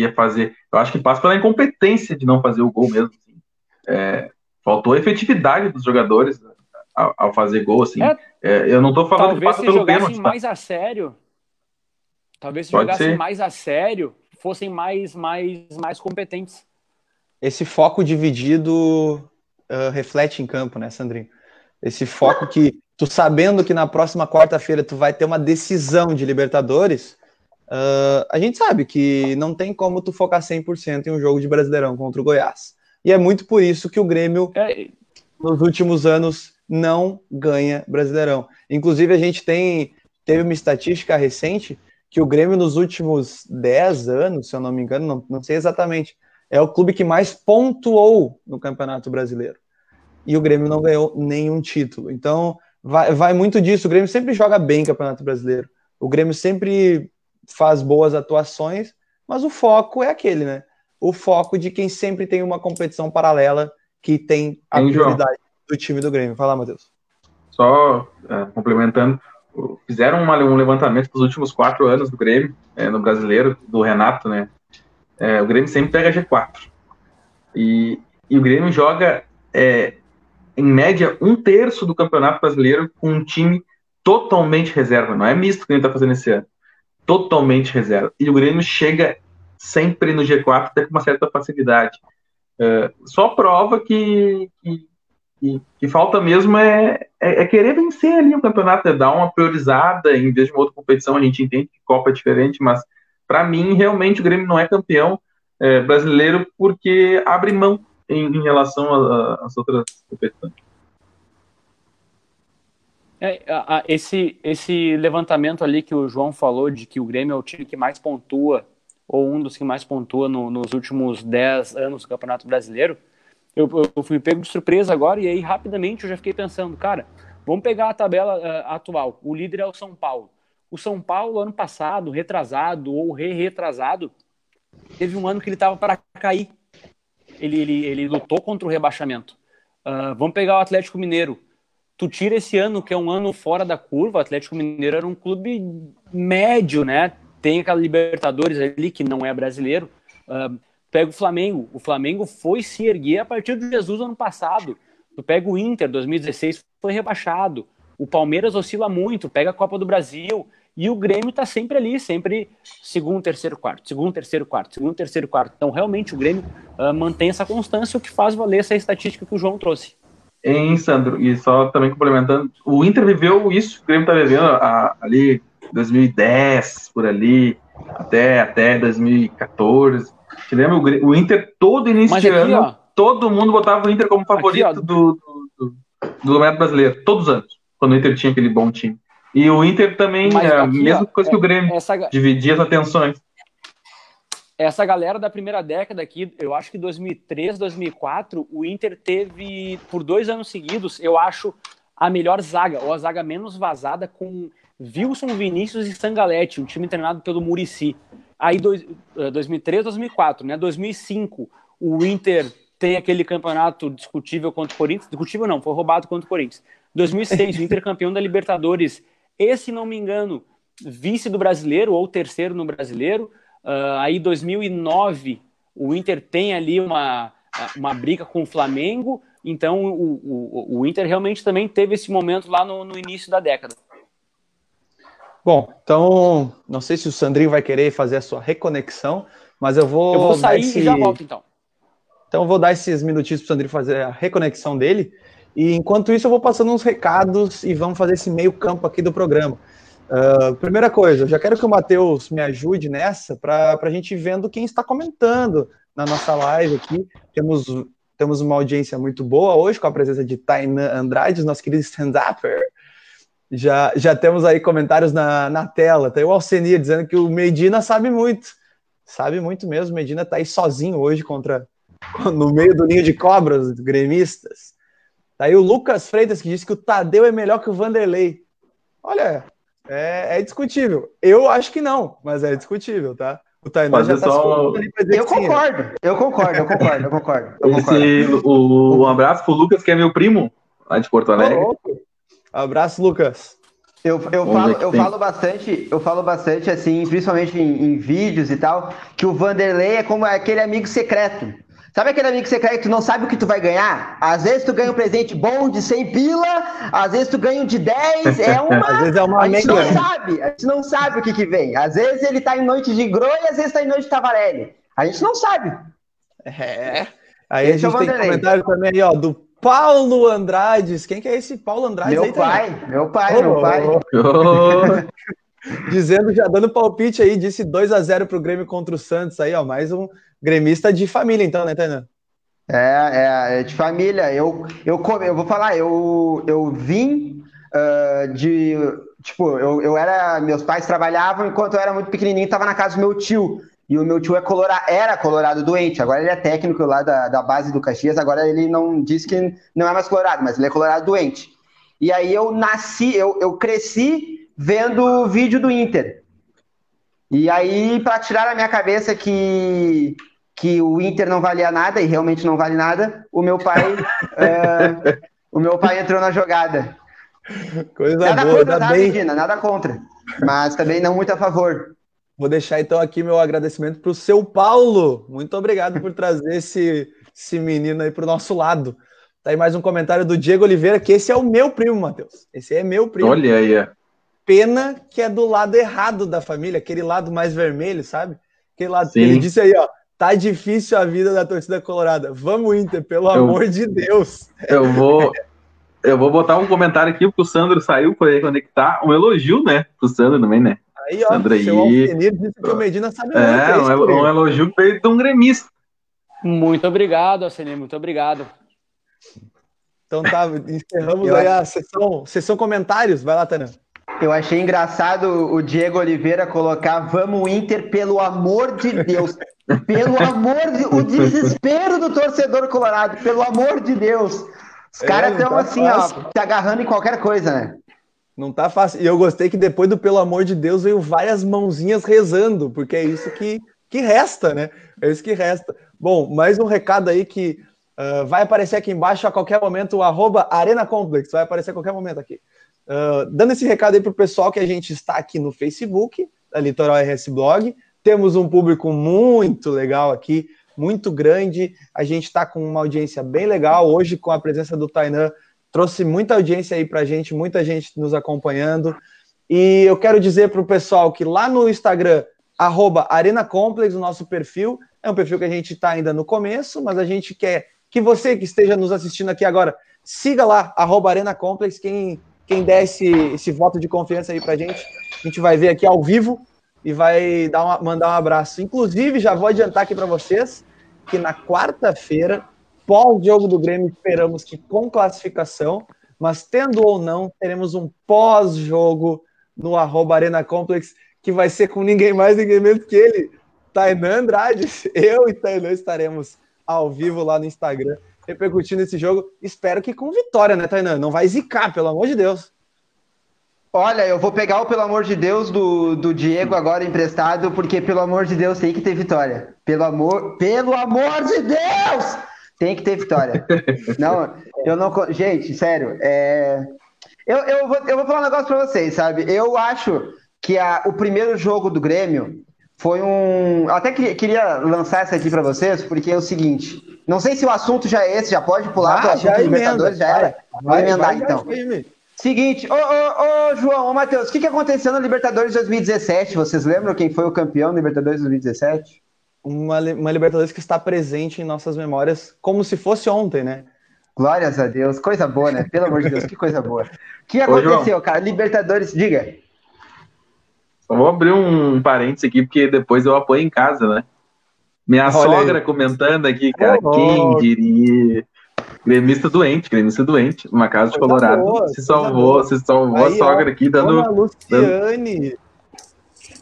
ia fazer. Eu acho que passa pela incompetência de não fazer o gol mesmo. Assim. É, faltou a efetividade dos jogadores ao, ao fazer gol. Assim. É, é, eu não estou falando Talvez que passa pelo pênalti. Tá? mais a sério Talvez se Pode jogassem ser. mais a sério, fossem mais, mais, mais competentes. Esse foco dividido uh, reflete em campo, né, Sandrinho? Esse foco que tu sabendo que na próxima quarta-feira tu vai ter uma decisão de Libertadores, uh, a gente sabe que não tem como tu focar 100% em um jogo de Brasileirão contra o Goiás. E é muito por isso que o Grêmio, é... nos últimos anos, não ganha Brasileirão. Inclusive, a gente tem teve uma estatística recente que o Grêmio nos últimos 10 anos, se eu não me engano, não, não sei exatamente, é o clube que mais pontuou no Campeonato Brasileiro. E o Grêmio não ganhou nenhum título. Então, vai, vai muito disso. O Grêmio sempre joga bem no Campeonato Brasileiro. O Grêmio sempre faz boas atuações, mas o foco é aquele, né? O foco de quem sempre tem uma competição paralela que tem a prioridade do time do Grêmio. Fala, Matheus. Só é, complementando, fizeram uma, um levantamento dos últimos quatro anos do Grêmio, é, no brasileiro, do Renato, né? É, o Grêmio sempre pega G4. E, e o Grêmio joga, é, em média, um terço do Campeonato Brasileiro com um time totalmente reserva. Não é misto que gente está fazendo esse ano. Totalmente reserva. E o Grêmio chega sempre no G4 até com uma certa facilidade. É, só prova que, que que, que falta mesmo é, é, é, querer vencer ali o campeonato, é dar uma priorizada em vez de uma outra competição. A gente entende que Copa é diferente, mas para mim, realmente, o Grêmio não é campeão é, brasileiro porque abre mão em, em relação às outras competições. É, esse, esse levantamento ali que o João falou de que o Grêmio é o time que mais pontua, ou um dos que mais pontua no, nos últimos 10 anos do Campeonato Brasileiro, eu, eu fui pego de surpresa agora e aí rapidamente eu já fiquei pensando, cara, vamos pegar a tabela uh, atual. O líder é o São Paulo. O São Paulo, ano passado, retrasado ou re-retrasado, teve um ano que ele estava para cair. Ele, ele, ele lutou contra o rebaixamento. Uh, vamos pegar o Atlético Mineiro. Tu tira esse ano, que é um ano fora da curva, o Atlético Mineiro era um clube médio, né? Tem aquela Libertadores ali, que não é brasileiro. Uh, pega o Flamengo. O Flamengo foi se erguer a partir do Jesus ano passado. Tu pega o Inter, 2016 foi rebaixado. O Palmeiras oscila muito, pega a Copa do Brasil. E o Grêmio tá sempre ali, sempre segundo, terceiro, quarto, segundo, terceiro, quarto, segundo, terceiro, quarto. Então, realmente, o Grêmio uh, mantém essa constância, o que faz valer essa estatística que o João trouxe. Hein, Sandro, e só também complementando, o Inter viveu isso, o Grêmio tá vivendo a, ali 2010, por ali, até, até 2014. Te lembra o, o Inter todo início de ano, ó, todo mundo botava o Inter como favorito aqui, do, do, do, do Campeonato Brasileiro, todos os anos, quando o Inter tinha aquele bom time. E o Inter também, é a mesma ó, coisa que o Grêmio, essa, dividia as atenções. Essa galera da primeira década aqui, eu acho que 2003, 2004, o Inter teve, por dois anos seguidos, eu acho, a melhor zaga, ou a zaga menos vazada, com Wilson Vinícius e Sangalete, um time treinado pelo Murici. Aí, dois, 2003, 2004, né? 2005, o Inter tem aquele campeonato discutível contra o Corinthians. Discutível não, foi roubado contra o Corinthians. 2006, o Inter campeão da Libertadores. Esse, não me engano, vice do brasileiro ou terceiro no brasileiro. Uh, aí, 2009, o Inter tem ali uma, uma briga com o Flamengo. Então, o, o, o Inter realmente também teve esse momento lá no, no início da década. Bom, então, não sei se o Sandrinho vai querer fazer a sua reconexão, mas eu vou. Eu vou sair esse... e já volto, então. Então, eu vou dar esses minutinhos para o Sandrinho fazer a reconexão dele. E enquanto isso, eu vou passando uns recados e vamos fazer esse meio-campo aqui do programa. Uh, primeira coisa, eu já quero que o Matheus me ajude nessa para a gente vendo quem está comentando na nossa live aqui. Temos, temos uma audiência muito boa hoje com a presença de Tainan Andrade, nosso querido stand-upper. Já, já temos aí comentários na, na tela. Tem o Alcenir dizendo que o Medina sabe muito. Sabe muito mesmo. Medina tá aí sozinho hoje contra no meio do ninho de cobras gremistas. Tá aí o Lucas Freitas que disse que o Tadeu é melhor que o Vanderlei. Olha, é, é discutível. Eu acho que não, mas é discutível, tá? O Tainan já tá só... Eu concordo, eu concordo, eu concordo, eu concordo. Eu concordo. Esse, o, um abraço pro Lucas, que é meu primo, lá de Porto Alegre. Oh, abraço, Lucas. Eu, eu, falo, eu falo bastante, eu falo bastante assim, principalmente em, em, vídeos e tal, que o Vanderlei é como aquele amigo secreto. Sabe aquele amigo secreto que tu não sabe o que tu vai ganhar? Às vezes tu ganha um presente bom de 100 pila, às vezes tu ganha um de 10, é uma... às vezes é uma a gente não sabe, a gente não sabe o que que vem. Às vezes ele tá em noite de Gro e às vezes tá em noite de Tavarelli. A gente não sabe. É. Aí esse a gente é tem comentário também aí, ó, do Paulo Andrades. Quem que é esse Paulo Andrades meu aí? Pai, também? meu pai, oh, meu pai, Dizendo, já dando palpite aí, disse 2 a 0 pro Grêmio contra o Santos aí, ó. Mais um gremista de família, então, né, Tainan? É, é, é de família. Eu, eu, eu vou falar, eu, eu vim uh, de. Tipo, eu, eu era. Meus pais trabalhavam enquanto eu era muito pequenininho, estava na casa do meu tio. E o meu tio é colora, era colorado doente, agora ele é técnico lá da, da base do Caxias, agora ele não diz que não é mais colorado, mas ele é colorado doente. E aí eu nasci, eu, eu cresci vendo o vídeo do Inter. E aí, para tirar a minha cabeça que, que o Inter não valia nada, e realmente não vale nada, o meu pai, é, o meu pai entrou na jogada. Coisa nada boa, contra, tá, bem. Medina, nada contra. Mas também não muito a favor. Vou deixar então aqui meu agradecimento para o seu Paulo. Muito obrigado por trazer esse, esse menino aí para o nosso lado. Tá aí mais um comentário do Diego Oliveira, que esse é o meu primo, Matheus. Esse é meu primo. Olha aí. Pena que é do lado errado da família, aquele lado mais vermelho, sabe? Aquele lado que ele disse aí, ó. Tá difícil a vida da torcida colorada. Vamos, Inter, pelo eu, amor de Deus. Eu vou. Eu vou botar um comentário aqui, porque o Sandro saiu para conectar. Um elogio, né? Pro Sandro também, né? Aí, ó, seu Altenir disse que o Medina sabe é, muito. É, um, um elogio feito de um gremista. Muito obrigado, Alcenir, muito obrigado. Então tá, encerramos aí a sessão, sessão comentários. Vai lá, Tânia. Eu achei engraçado o Diego Oliveira colocar Vamos Inter, pelo amor de Deus. Pelo amor de O desespero do torcedor colorado, pelo amor de Deus. Os é, caras estão tá assim, fácil. ó, se agarrando em qualquer coisa, né? Não tá fácil. E eu gostei que depois do pelo amor de Deus veio várias mãozinhas rezando, porque é isso que, que resta, né? É isso que resta. Bom, mais um recado aí que uh, vai aparecer aqui embaixo a qualquer momento, o arroba Arena Complex, vai aparecer a qualquer momento aqui. Uh, dando esse recado aí pro pessoal que a gente está aqui no Facebook, da Litoral RS Blog. Temos um público muito legal aqui, muito grande. A gente está com uma audiência bem legal. Hoje, com a presença do Tainan, trouxe muita audiência aí para a gente, muita gente nos acompanhando. E eu quero dizer para o pessoal que lá no Instagram, arroba Arena Complex, o nosso perfil, é um perfil que a gente está ainda no começo, mas a gente quer que você que esteja nos assistindo aqui agora, siga lá, arroba Arena Complex, quem, quem der esse, esse voto de confiança aí para a gente, a gente vai ver aqui ao vivo e vai dar uma, mandar um abraço. Inclusive, já vou adiantar aqui para vocês que na quarta-feira pós-jogo do Grêmio, esperamos que com classificação, mas tendo ou não, teremos um pós-jogo no arroba Arena Complex, que vai ser com ninguém mais, ninguém menos que ele, Tainan Andrade. Eu e Tainan estaremos ao vivo lá no Instagram, repercutindo esse jogo. Espero que com vitória, né, Tainan? Não vai zicar, pelo amor de Deus. Olha, eu vou pegar o pelo amor de Deus do, do Diego agora emprestado, porque pelo amor de Deus tem que ter vitória. Pelo amor, pelo amor de Deus! Tem que ter vitória. não, eu não. Gente, sério, é... eu, eu, vou, eu vou falar um negócio pra vocês, sabe? Eu acho que a, o primeiro jogo do Grêmio foi um. Eu até queria, queria lançar essa aqui para vocês, porque é o seguinte. Não sei se o assunto já é esse, já pode pular ah, para o assunto Libertadores, já era. Vai, emendar vai, então. Vai, Seguinte, ô, ô, ô João, ô Matheus, o que, que aconteceu na Libertadores 2017? Vocês lembram quem foi o campeão da Libertadores 2017? uma, uma Libertadores que está presente em nossas memórias como se fosse ontem, né? Glórias a Deus, coisa boa, né? Pelo amor de Deus, que coisa boa. O que aconteceu, Ô, cara? Libertadores, diga. Só vou abrir um parênteses aqui, porque depois eu apoio em casa, né? Minha Olha sogra aí. comentando aqui, cara, oh, quem diria? Gremista doente, gremista doente, uma casa de Colorado. Boa, se salvou, se salvou aí, a sogra ó, aqui dando. Luciane, dando...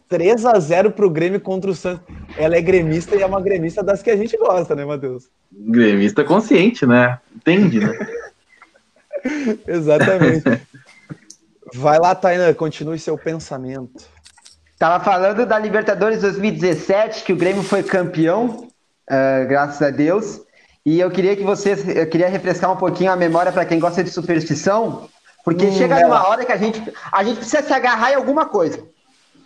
3 a 0 pro Grêmio contra o Santos. Ela é gremista e é uma gremista das que a gente gosta, né, Matheus? Gremista consciente, né? Entende, né? Exatamente. Vai lá, Tainan, continue seu pensamento. Tava falando da Libertadores 2017, que o Grêmio foi campeão, uh, graças a Deus. E eu queria que vocês, eu queria refrescar um pouquinho a memória para quem gosta de superstição, porque hum, chega numa hora que a gente, a gente precisa se agarrar em alguma coisa.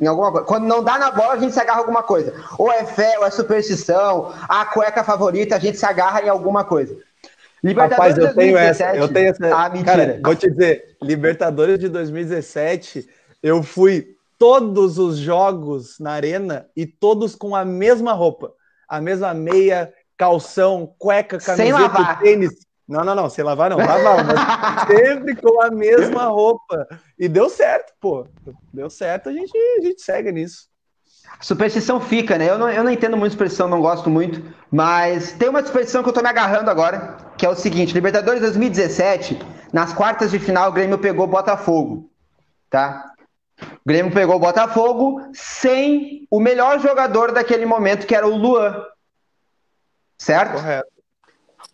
Em alguma coisa. Quando não dá na bola, a gente se agarra em alguma coisa. Ou é fé, ou é superstição, a cueca favorita, a gente se agarra em alguma coisa. Libertadores Rapaz, eu tenho 2017, essa, eu tenho essa. Ah, mentira. Cara, vou te dizer, Libertadores de 2017, eu fui todos os jogos na arena e todos com a mesma roupa, a mesma meia, calção, cueca, camiseta, tênis. Não, não, não, sem lavar não, lavar, mas sempre com a mesma roupa. E deu certo, pô. Deu certo, a gente, a gente segue nisso. Superstição fica, né? Eu não, eu não entendo muito superstição, não gosto muito, mas tem uma superstição que eu tô me agarrando agora, que é o seguinte: Libertadores 2017, nas quartas de final, o Grêmio pegou Botafogo, tá? O Grêmio pegou o Botafogo sem o melhor jogador daquele momento, que era o Luan. Certo? Correto.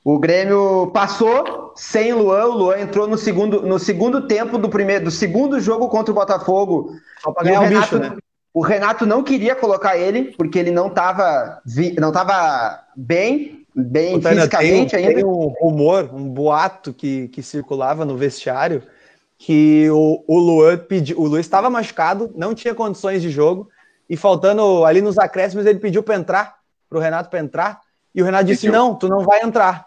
O Grêmio passou sem Luan, o Luan entrou no segundo, no segundo tempo do primeiro do segundo jogo contra o Botafogo. O, Renato, bicho, né? o Renato não queria colocar ele, porque ele não estava não tava bem, bem fisicamente tem, ainda. Tem um rumor, um boato que, que circulava no vestiário que o, o Luan pediu. O Luan estava machucado, não tinha condições de jogo, e faltando ali nos acréscimos, ele pediu para entrar, para o Renato para entrar, e o Renato disse: Não, tu não vai entrar.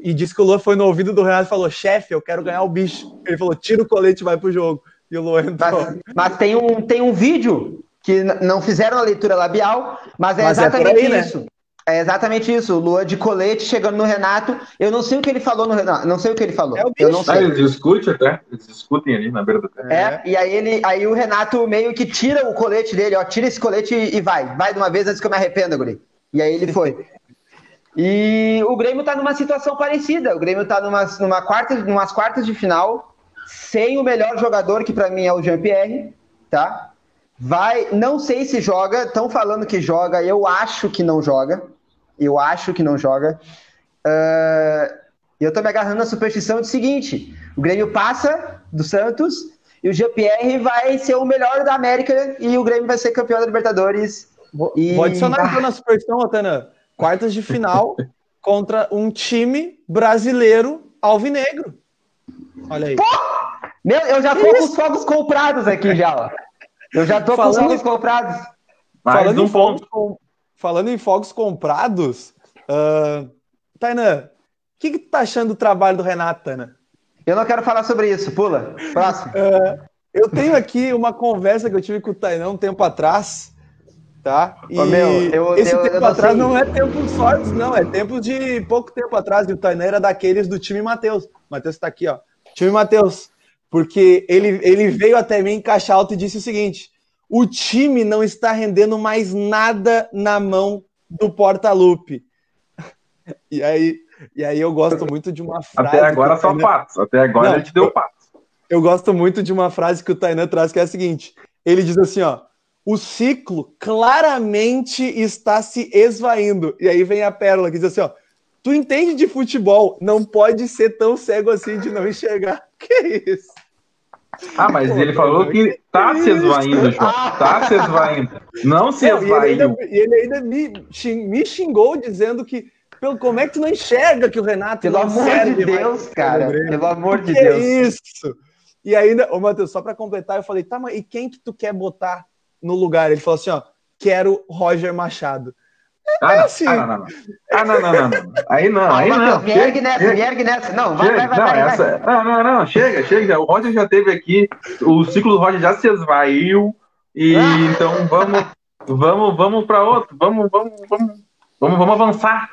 E disse que o Luan foi no ouvido do Renato e falou: Chefe, eu quero ganhar o bicho. Ele falou: Tira o colete e vai pro jogo. E o Luan entrou. Mas, mas tem, um, tem um vídeo que não fizeram a leitura labial, mas é mas é exatamente é aí, isso. Né? É exatamente isso, o Lua de colete chegando no Renato. Eu não sei o que ele falou no Renato, não sei o que ele falou. É eu não sei. Ah, eles discutem até, eles discutem ali na beira do campo. É, e aí ele, aí o Renato meio que tira o colete dele, ó, tira esse colete e vai, vai de uma vez antes que eu me arrependa, guri. E aí ele foi. e o Grêmio tá numa situação parecida. O Grêmio tá numa, numa quarta, numas quartas de final, sem o melhor jogador que para mim é o Jean-Pierre, tá? Vai, não sei se joga, estão falando que joga, eu acho que não joga. Eu acho que não joga. Uh, eu tô me agarrando na superstição do seguinte: o Grêmio passa do Santos e o GPR vai ser o melhor da América e o Grêmio vai ser campeão da Libertadores. Vou, e... vou adicionar ah. então na superstição, Otana. Quartas de final contra um time brasileiro alvinegro. Olha aí. Pô! Meu, eu já tô com os fogos comprados aqui já, ó. Eu já tô falando, com os fogos comprados. Mais falando um ponto. Com, falando em fogos comprados, uh, Tainan, o que, que tu tá achando do trabalho do Renato, Tainan? Eu não quero falar sobre isso, pula. Próximo. Uh, eu tenho aqui uma conversa que eu tive com o Tainan um tempo atrás, tá? E meu, eu, esse eu, tempo eu atrás não é tempo fortes, não, é tempo de pouco tempo atrás, e o Tainan era daqueles do time Matheus. Matheus tá aqui, ó. Time Matheus, porque ele, ele veio até mim em caixa alta e disse o seguinte: o time não está rendendo mais nada na mão do porta-lupe. E aí, e aí eu gosto muito de uma frase. Até agora só Tainan... patos. Até agora não, ele te deu patos. Eu gosto muito de uma frase que o Tainan traz, que é a seguinte: ele diz assim, ó. O ciclo claramente está se esvaindo. E aí vem a pérola que diz assim: ó, tu entende de futebol, não pode ser tão cego assim de não enxergar. Que isso? Ah, mas Pô, ele falou que tá se esvaindo, João. Ah. Tá se esvaindo. Não se esvaiu. E ele ainda, me, me xingou dizendo que pelo, como é que tu não enxerga que o Renato Pelo amor de Deus, cara. Pelo amor de Deus. É isso. E ainda, ô Matheus, só para completar, eu falei, tá, mas e quem que tu quer botar no lugar? Ele falou assim, ó, quero Roger Machado. Ah, é assim. ah, não, não, não. Ah, não, não, não, não. Aí não, aí não. Me ergue nessa, me ergue nessa. Não, vai, vai, vai, não, vai, essa... não, não, não, chega, chega. O Roger já teve aqui, o ciclo do Roger já se esvaiu, e ah. então vamos, vamos, vamos para outro, vamos, vamos, vamos, vamos, vamos avançar.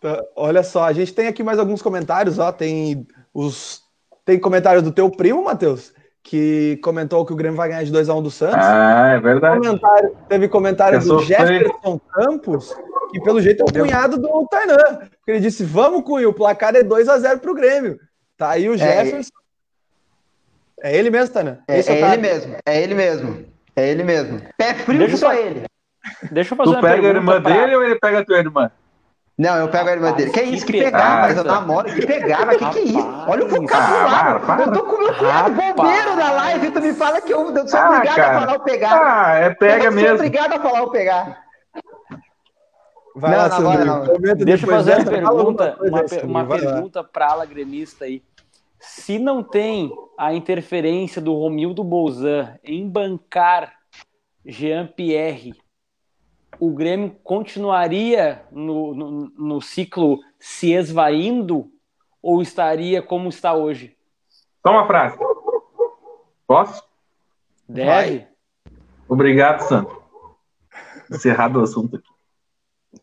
Tá, olha só, a gente tem aqui mais alguns comentários, ó, tem os tem comentário do teu primo, Matheus, que comentou que o Grêmio vai ganhar de 2x1 um do Santos. Ah, é verdade. Comentário, teve comentário Eu do Jefferson Campos, que pelo jeito é o cunhado do Tainan. Ele disse: Vamos, Cunho, o placar é 2x0 pro Grêmio. Tá aí o é, Jefferson. É, é ele mesmo, Tainan? É, é ele mesmo, é ele mesmo. É ele mesmo. Pé frio Deixa só ele. Deixa eu fazer tu uma pega a irmã pra... dele ou ele pega a tua irmã? Não, eu pego a irmã dele. Que é isso? Que, Que pegar, mas eu namoro. Que pegar, mas que que é isso? Olha o Ah, vocabulário. para, para. Eu tô com meu cunhado bombeiro na live e tu me fala que eu, eu sou Ah, obrigado cara. a falar o pegar. Ah, é pega eu sou mesmo. obrigado a falar o pegar. Vai Não, lá, não, agora não. Deixa eu fazer uma pergunta, uma, per- uma lá. pergunta para ala gremista aí. Se não tem a interferência do Romildo Bolzan em bancar Jean Pierre, o Grêmio continuaria no, no, no ciclo se esvaindo ou estaria como está hoje? Só uma frase. Posso? Deve? Obrigado, Sandro. Encerrado o assunto aqui.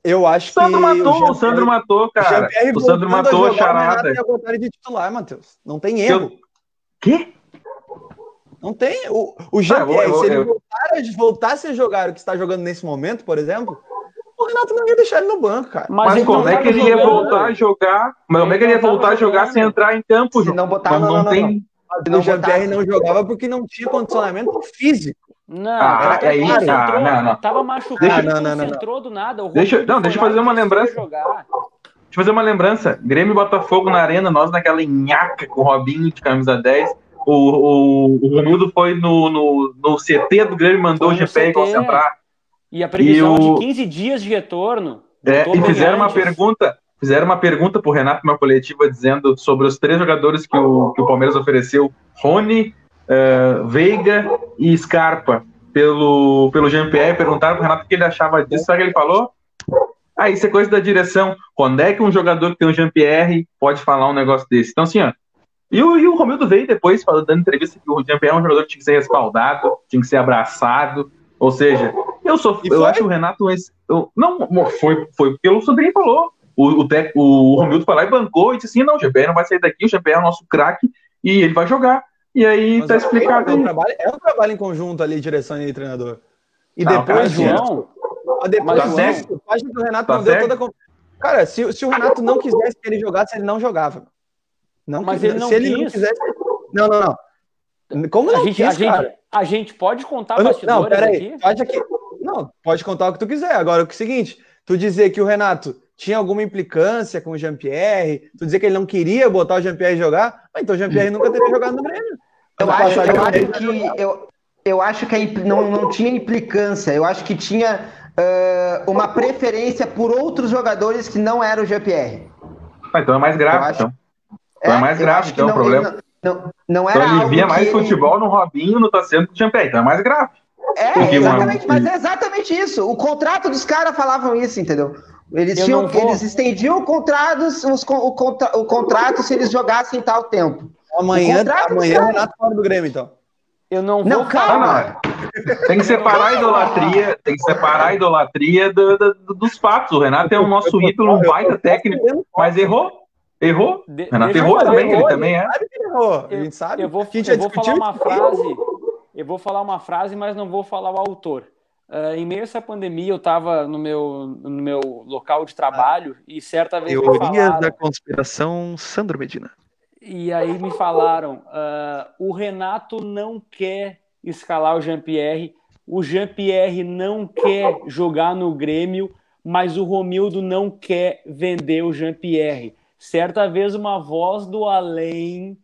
Eu acho Sandro que matou, o Sandro matou, cara. O Sandro matou a charada. ia botar ele de titular, Matheus. Não tem erro. Quê? Não tem. O, o Jean-Pierre, Ah, se ele eu- voltar a- voltasse a jogar o que está jogando nesse momento, por exemplo, o Renato não ia deixar ele no banco, cara. Mas, ele como é que ele ia voltar a jogar? Mas como é que ele ia voltar a jogar sem entrar em campo, Se não botar, Não, não, não não, não, tem. O botar- não jogava porque não tinha condicionamento físico. Não, Ah, é isso, concentrou, ah, não, não. Tava machucado, Deixa- Não, não, não, concentrou do nada. O Deixa- não, deixa eu fazer uma lembrança. Jogar. Deixa eu fazer uma lembrança. Grêmio e Botafogo na arena, nós naquela nhaca com o Robinho de camisa 10. O, o, o Romildo foi no, no, no CT do Grêmio, mandou o GPR concentrar. E a previsão E o- de 15 dias de retorno. É, e fizeram uma pergunta, fizeram uma pergunta pro Renato numa coletiva dizendo sobre os três jogadores que o, que o Palmeiras ofereceu: Rony, eh, Veiga e Scarpa pelo, pelo GMPR. Perguntaram pro Renato o que ele achava disso. Sabe o que ele falou? Ah, isso é coisa da direção. Quando é que um jogador que tem um GMPR pode falar um negócio desse? Então, assim, ó. E o, e o Romildo veio depois falando, dando entrevista que o GMPR é um jogador que tinha que ser respaldado, tinha que ser abraçado. Ou seja, eu sou. E Eu foi? acho o Renato. eu- não, foi, foi pelo Sandrinho falou. O, o, tec- o Romildo foi lá e bancou e disse assim: não, o GPR não vai sair daqui, o GPR é o nosso craque e ele vai jogar. E aí Mas tá é- explicado É um, aí. trabalho, é um trabalho em conjunto ali, direção e treinador. E Não, cara, depois, João, João, mas depois mas, disso, João, tu acha que o Renato tá não deu certo? toda a con- Cara, se, se o Renato não quisesse que ele jogasse, ele não jogava. Não Mas quis- ele não se ele não quis. quisesse. Não, não, não. Como não a gente, quis, a, gente, a gente pode contar Eu não, bastidores não, peraí. aqui? Tu acha que. Não, pode contar o que tu quiser. Agora, o seguinte, tu dizer que o Renato tinha alguma implicância com o Jean-Pierre, tu dizer que ele não queria botar o Jean-Pierre jogar, ah, então o Jean-Pierre nunca teria jogado no Grêmio. Eu acho, eu acho que eu, eu acho que a não, não tinha implicância. Eu acho que tinha ah, uma preferência por outros jogadores que não eram o GPR. Ah, então é mais grave, acho- então. Então é mais grave, então, o não, problema. ele Não, não, não Então era ele algo via mais que- futebol no Robinho, no Tassiano que o Jean-Pierre. Então é mais grave. É, Porque, exatamente, mano, mas é exatamente isso. O contrato dos caras falavam isso, entendeu? Eles, tinham, não vou- eles estendiam contratos, os, o, contra, o contrato se eles jogassem tal tempo. Amanhã, amanhã o Renato fora do Grêmio, então. Eu não vou Não, calma. Tem que separar a idolatria, tem que separar a idolatria do- do- dos fatos. O Renato é o nosso ídolo, um baita técnico, mas errou. Errou. De- Renato errou também, ele errou, também é. Sabe que ele errou, a Eu- gente sabe. Eu vou, A eu vou falar uma frase. Eu vou falar uma frase, mas não vou falar o autor. Ah, em meio a essa pandemia, eu estava no meu, no meu local de trabalho e certa vez Teorias falaram, da conspiração, Sandro Medina. e aí me falaram, ah, o Renato não quer escalar o Jean-Pierre, o Jean-Pierre não quer jogar no Grêmio, mas o Romildo não quer vender o Jean-Pierre. Certa vez uma voz do além,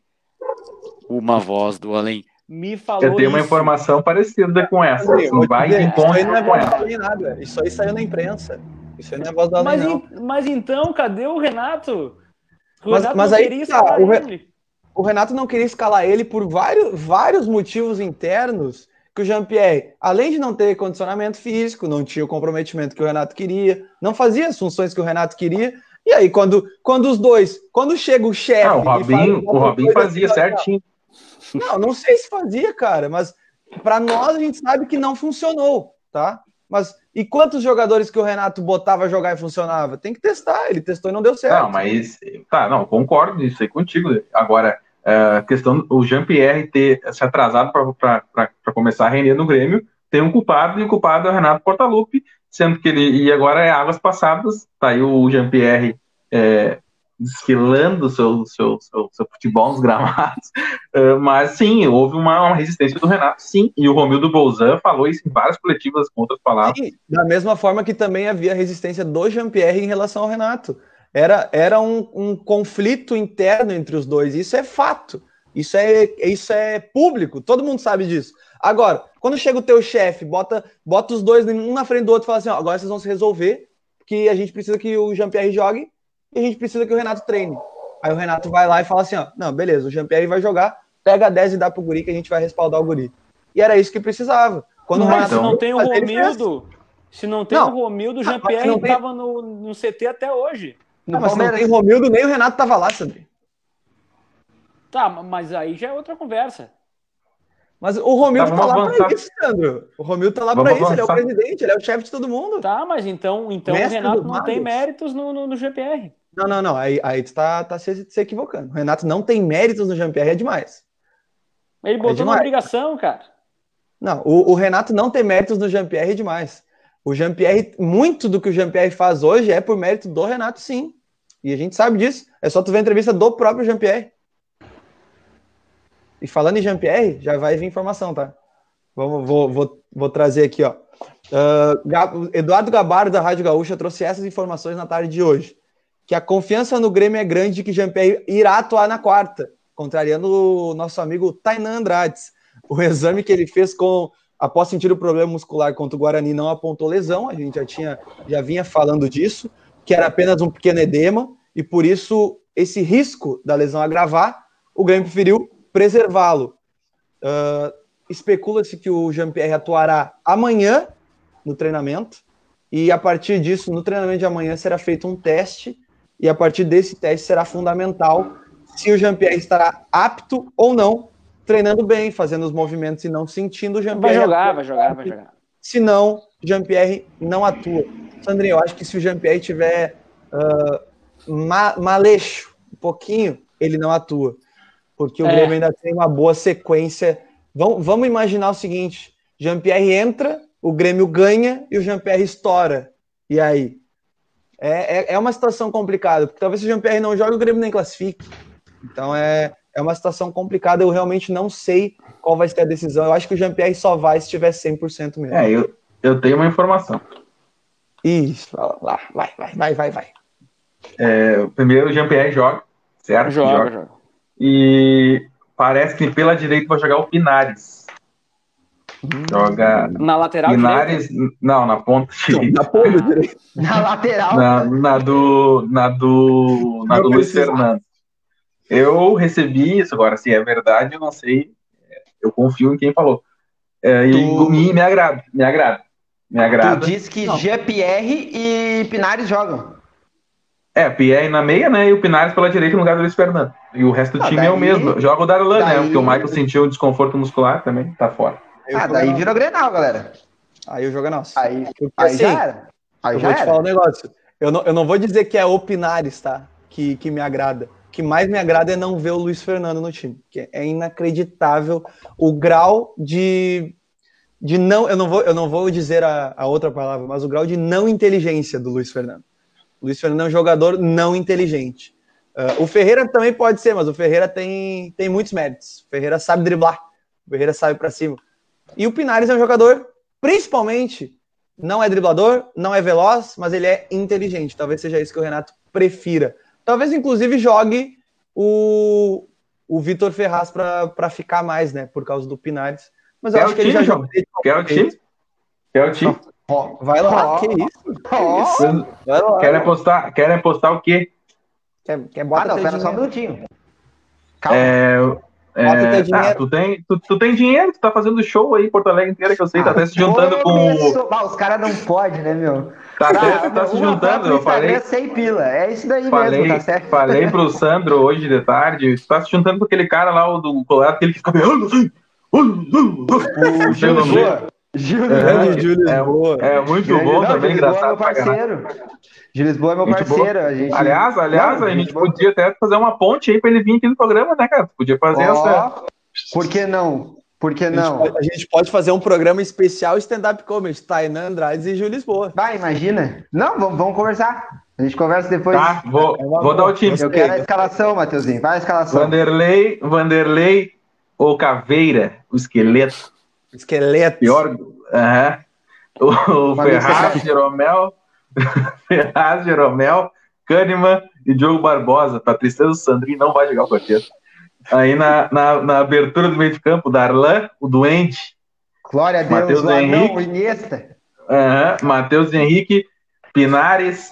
uma voz do além, me falou Eu tenho uma isso. informação parecida com essa. Vou te vai dizer, isso aí não é voz nem nada. Isso aí saiu na imprensa. Isso aí não é voz da Mas, além, não. en- mas então, cadê o Renato? O Mas- Renato mas não aí queria tá, escalar o Re- ele. O Renato não queria escalar ele por vários, vários motivos internos que o Jean-Pierre, além de não ter condicionamento físico, não tinha o comprometimento que o Renato queria, não fazia as funções que o Renato queria. E aí, quando, quando os dois, quando chega o chefe. Ah, o Robinho, o Robinho fazia assim, certinho. Não, não sei se fazia, cara, mas para nós a gente sabe que não funcionou, tá? Mas e quantos jogadores que o Renato botava a jogar e funcionava? Tem que testar, ele testou e não deu certo. Não, mas tá, não, concordo nisso aí contigo. Agora, a questão do Jean-Pierre ter se atrasado para começar a render no Grêmio, tem um culpado, e o culpado é o Renato Portaluppi, sendo que ele e agora é águas passadas, tá aí o Jean-Pierre é, desfilando seu, seu, seu, seu futebol nos gramados. Uh, mas sim, houve uma, uma, resistência do Renato, sim. E o Romildo Bolzan falou isso em várias coletivas com outras palavras. Sim, da mesma forma que também havia resistência do Jean-Pierre em relação ao Renato. Era, era um, um conflito interno entre os dois. Isso é fato. Isso é, isso é público, todo mundo sabe disso. Agora, quando chega o teu chefe, bota, bota os dois um na frente do outro e fala assim: ó, agora vocês vão se resolver, que a gente precisa que o Jean-Pierre jogue e a gente precisa que o Renato treine. Aí o Renato vai lá e fala assim: ó, não, beleza, o Jean-Pierre vai jogar, pega 10 e dá pro Guri que a gente vai respaldar o Guri. E era isso que precisava. Quando não, o Renato se não tem o Romildo, se não tem não, o Romildo, o ah, Jean-Pierre estava tem... no, no CT até hoje. Não, mas não tem o Romildo, nem o Renato tava lá, Sandri. Tá, mas aí já é outra conversa. Mas o Romildo tá, tá lá para isso, Sandro. O Romildo tá lá para isso, ele é o presidente, ele é o chefe de todo mundo. Tá, mas então, então o Renato não tem méritos no, no, no, GPR. Não, não, não. Aí, aí tu tá, tá se, se equivocando. O Renato não tem méritos no GPR, é demais. Ele botou é uma obrigação, cara. Não, o, o, Renato não tem méritos no Jean-Pierre é demais. O Jean-Pierre, muito do que o Jean-Pierre faz hoje é por mérito do Renato, sim. E a gente sabe disso. É só tu ver a entrevista do próprio Jean-Pierre. E falando em Jean-Pierre, já vai vir informação, tá? Vamos, vou, vou, vou trazer aqui, ó. Uh, Eduardo Gabardo, da Rádio Gaúcha, trouxe essas informações na tarde de hoje. Que a confiança no Grêmio é grande de que Jean-Pierre irá atuar na quarta, contrariando o nosso amigo Tainan Andrades. O exame que ele fez com após sentir o problema muscular contra o Guarani não apontou lesão, a gente já tinha já vinha falando disso, que era apenas um pequeno edema e por isso esse risco da lesão agravar, o Grêmio preferiu preservá-lo. Uh, Especula-se que o Jean-Pierre atuará amanhã no treinamento, e a partir disso, no treinamento de amanhã, será feito um teste, e a partir desse teste será fundamental se o Jean-Pierre estará apto ou não, treinando bem, fazendo os movimentos e não sentindo o Jean-Pierre. Vai jogar, vai jogar, vai jogar. Se não, Jean-Pierre não atua. Sandrinho, eu acho que se o Jean-Pierre tiver uh, ma maleixo, um pouquinho, ele não atua porque o é. Grêmio ainda tem uma boa sequência. Vamos, vamos imaginar o seguinte: Jean-Pierre entra, o Grêmio ganha e o Jean-Pierre estoura. E aí? É, é, é, uma situação complicada, porque talvez se o Jean-Pierre não jogue, o Grêmio nem classifique. Então é, é uma situação complicada. Eu realmente não sei qual vai ser a decisão. Eu acho que o Jean-Pierre só vai se tiver 100% mesmo. É, eu, eu tenho uma informação. Isso, lá, vai, vai, vai, vai, vai. É, primeiro o Jean-Pierre joga, certo? Joga, joga. joga. E parece que pela direita vai jogar o Pinares. Joga. Na lateral Pinares, direita? Não, na ponta direita. Na ponta direita. Na lateral. Na, na do. Na do. Na do Luiz Fernando. Eu recebi isso, agora, se é verdade, eu não sei. Eu confio em quem falou. É, tu... E me agrada, me agrada. Me agrada. Tu disse que GPR e Pinares jogam. É, Pierre na meia, né? E o Pinares pela direita no lugar do Luiz Fernando. E o resto do ah, time daí... é o mesmo. Joga o Darlan, daí... né? Porque o Michael sentiu um desconforto muscular também, tá fora. Ah, daí virou Grenal, galera. Aí o jogo é nosso. Aí, Porque, aí assim, já era. Aí eu já vou te falar um negócio. Eu não, eu não vou dizer que é o Pinares, tá? Que, que me agrada. O que mais me agrada é não ver o Luiz Fernando no time. Que é inacreditável o grau de. De não, eu não vou, eu não vou dizer a, a outra palavra, mas o grau de não inteligência do Luiz Fernando. Luiz Fernando é um jogador não inteligente. Uh, o Ferreira também pode ser, mas o Ferreira tem, tem muitos méritos. O Ferreira sabe driblar, o Ferreira sabe para cima. E o Pinares é um jogador, principalmente, não é driblador, não é veloz, mas ele é inteligente. Talvez seja isso que o Renato prefira. Talvez, inclusive, jogue o, o Vitor Ferraz para ficar mais, né? Por causa do Pinares. Mas eu acho que time, ele já joga. O time? O time? Oh, vai lá, oh, que isso? Oh, isso? Vai lá, querem, apostar, querem apostar o quê? Quer, quer bota ah, não, pera só um minutinho. Calma. É, é, ah, tu, tem, tu, tu, tem dinheiro, tu tá fazendo show aí em Porto Alegre inteira, que eu sei, tá até se juntando com. Ah, os caras não podem, né, meu? Tá, até, tá se juntando, eu falei. Sem pila, é isso daí falei, mesmo, tá certo? Falei pro Sandro hoje de tarde, tu tá se juntando com aquele cara lá, o do Colorado, que ele fica. O Gil Júlio, é, Júlio é, é, muito Grande, bom não, também, engraçado. É meu parceiro. Gil Lisboa é meu muito parceiro. A gente... Aliás, aliás, não, a gente Lisboa... podia até fazer uma ponte aí para ele vir aqui no programa, né, cara? Podia fazer oh, essa. Por que não? Por que não? A gente, pode, a gente pode fazer um programa especial stand-up comedy, Tainan Andrade e Gil Lisboa. Vai, imagina. Não, vamos, vamos conversar. A gente conversa depois. Tá, vou, vou dar o time. Eu quero a escalação, Matheusinho. Vai a escalação. Vanderlei, Vanderlei ou Caveira, o esqueleto. Esqueleto. Pior. Aham. O, o Ferraz, Jeromel, Ferraz, Jeromel, Kahneman e Diogo Barbosa. Pra tristeza do Sandrinho, não vai jogar o quarteto. Aí na, na, na abertura do meio de campo, Darlan, o Duende, Glória a Deus, Matheus o Henrique. o Iniesta. aham, Matheus Henrique, Pinares,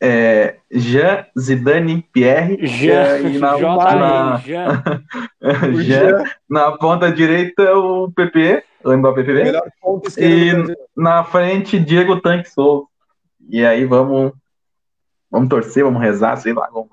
é, Jean, Zidane, Pierre. Jean, e na, J, na, Jean. Jean, na ponta direita, o PP, o Mbappé PP. E- na frente, Diego Tanque Souza. E aí vamos, vamos torcer, vamos rezar, sei lá. Vamos...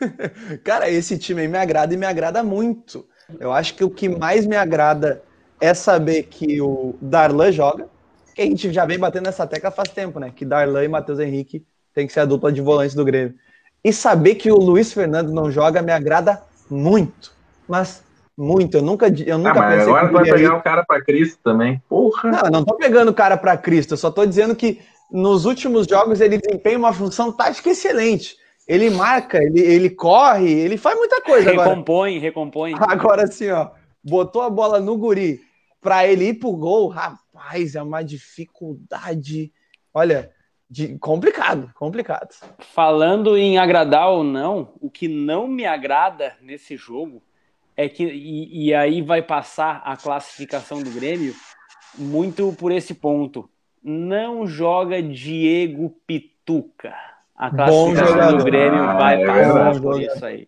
Cara, esse time aí me agrada e me agrada muito. Eu acho que o que mais me agrada é saber que o Darlan joga, que a gente já vem batendo nessa tecla faz tempo, né? Que Darlan e Matheus Henrique tem que ser a dupla de volantes do Grêmio. E saber que o Luiz Fernando não joga me agrada muito. Mas muito. Eu nunca, eu Ah, nunca mas pensei agora que tu vai eu iria pegar o cara pra Cristo também. Porra! não, eu não tô pegando o cara pra Cristo, eu só tô dizendo que nos últimos jogos ele desempenha uma função tática excelente. Ele marca, ele, ele corre, ele faz muita coisa agora. Recompõe, recompõe. Agora assim, ó, botou a bola no guri pra ele ir pro gol, rapaz, é uma dificuldade, olha, de, complicado, complicado. Falando em agradar ou não, o que não me agrada nesse jogo é que, e, e aí vai passar a classificação do Grêmio muito por esse ponto. Não joga Diego Pituca. A classificação do Grêmio Ah, vai é passar por isso aí.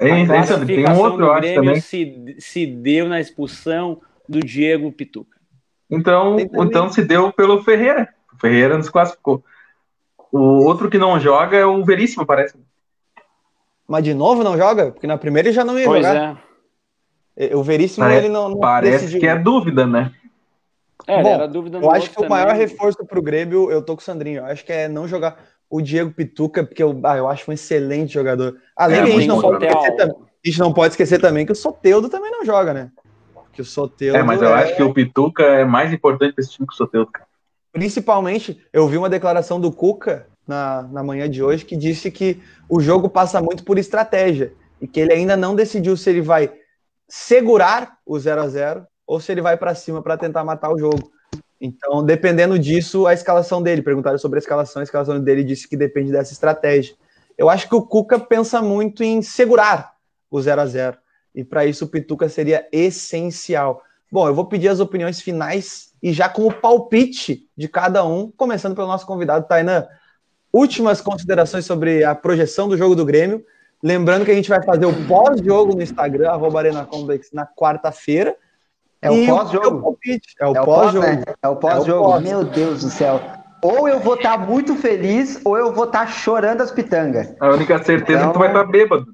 A Sandro? Tem um classificação outro, do Grêmio se, se deu na expulsão do Diego Pituca. Então, também. então se deu pelo Ferreira. O Ferreira nos classificou. O outro que não joga é o Veríssimo, parece. Mas de novo não joga? Porque na primeira ele já não ia Pois jogar. é. O Veríssimo Parece- ele não, não Parece decidiu. que é dúvida, né? É, Bom, era dúvida Eu acho que o maior também. reforço pro Grêmio, eu tô com o Sandrinho, eu acho que é não jogar o Diego Pituca, porque eu, ah, eu acho um excelente jogador. Além É, que a gente, não pode esquecer, também- a gente não pode esquecer também que o Soteudo também não joga, né? Que o Soteudo É, mas eu acho que o Pituca é mais importante pra esse time que o cara. Principalmente, eu vi uma declaração do Cuca na, na manhã de hoje que disse que o jogo passa muito por estratégia e que ele ainda não decidiu se ele vai segurar o 0 a 0 ou se ele vai para cima para tentar matar o jogo. Então, dependendo disso, a escalação dele. Perguntaram sobre a escalação, a escalação dele disse que depende dessa estratégia. Eu acho que o Cuca pensa muito em segurar o 0 a 0 e para isso o Pituca seria essencial. Bom, eu vou pedir as opiniões finais e já com o palpite de cada um, começando pelo nosso convidado, Tainan. Últimas considerações sobre a projeção do jogo do Grêmio. Lembrando que a gente vai fazer o pós-jogo no Instagram, arroba Arena Complex, na quarta-feira. É o pós-jogo. palpite É o É o pós, pós-jogo. né? É o pós-jogo. pós. Meu Deus do céu. Ou eu vou estar muito feliz, ou eu vou estar chorando as pitangas. A única certeza é que tu vai estar bêbado.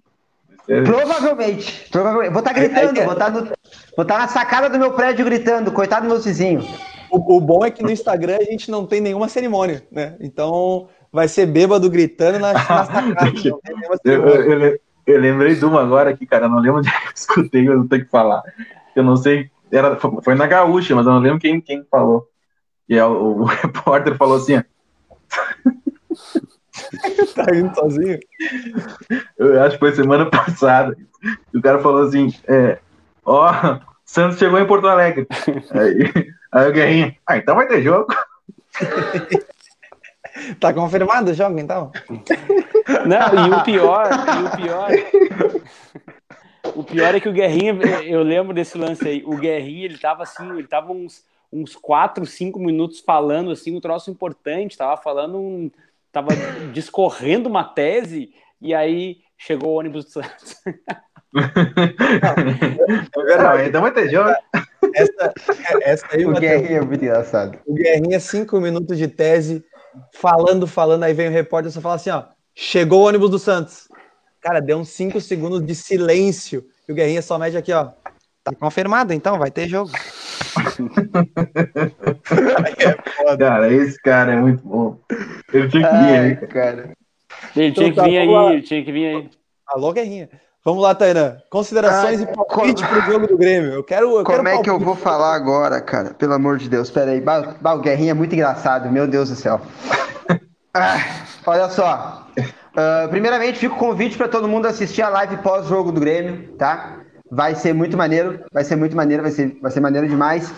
É, Provavelmente. Provavelmente. Vou estar gritando, vou estar, no, vou estar na sacada do meu prédio gritando, coitado dos meus vizinhos. O, o bom é que no Instagram a gente não tem nenhuma cerimônia, né? Então vai ser bêbado gritando na, na sacada. não Eu, eu, eu- lembrei de uma agora aqui, cara. Eu não lembro onde é eu escutei, mas eu tenho que falar. Eu não sei. Era, foi na Gaúcha, mas eu não lembro quem, quem falou. E é, o, o repórter falou assim: ó, Tá indo sozinho. eu acho que foi semana passada. O cara falou assim: é, Ó, Santos chegou em Porto Alegre. Aí, aí o Guerrinha, ah, então vai ter jogo. Tá confirmado o jogo, então? Não, e o pior, e o pior. O pior é que o Guerrinha, eu lembro desse lance aí. O Guerrinha, ele tava assim, ele tava uns, uns 4, 5 minutos falando assim, um troço importante, tava falando um. Tava discorrendo uma tese, e aí chegou o ônibus do Santos. É Ah, então vai ter jogo. Essa, essa aí, O Guerrinha é muito engraçado. o Guerrinha, cinco minutos de tese, falando, falando, aí vem o repórter e só fala assim, ó, chegou o ônibus do Santos. Cara, deu uns cinco segundos de silêncio, e o Guerrinha só mede aqui, ó, tá confirmado, então, vai ter jogo. É. Cara, esse cara é muito bom. Ele tinha que vir aí, cara. Ele tinha Então que tá, vir aí, ele tinha que vir aí. Alô, Guerrinha. Vamos lá, Tainan. Considerações Ah, e palpite pro jogo do Grêmio. Eu quero, eu Como quero é que eu vou falar agora, cara? Pelo amor de Deus, pera aí. Bah, o Guerrinha é muito engraçado, meu Deus do céu. Ah, olha só. Uh, primeiramente, fica o convite para todo mundo assistir a live pós-jogo do Grêmio, tá? Vai ser muito maneiro, vai ser muito maneiro, vai ser, vai ser maneiro demais.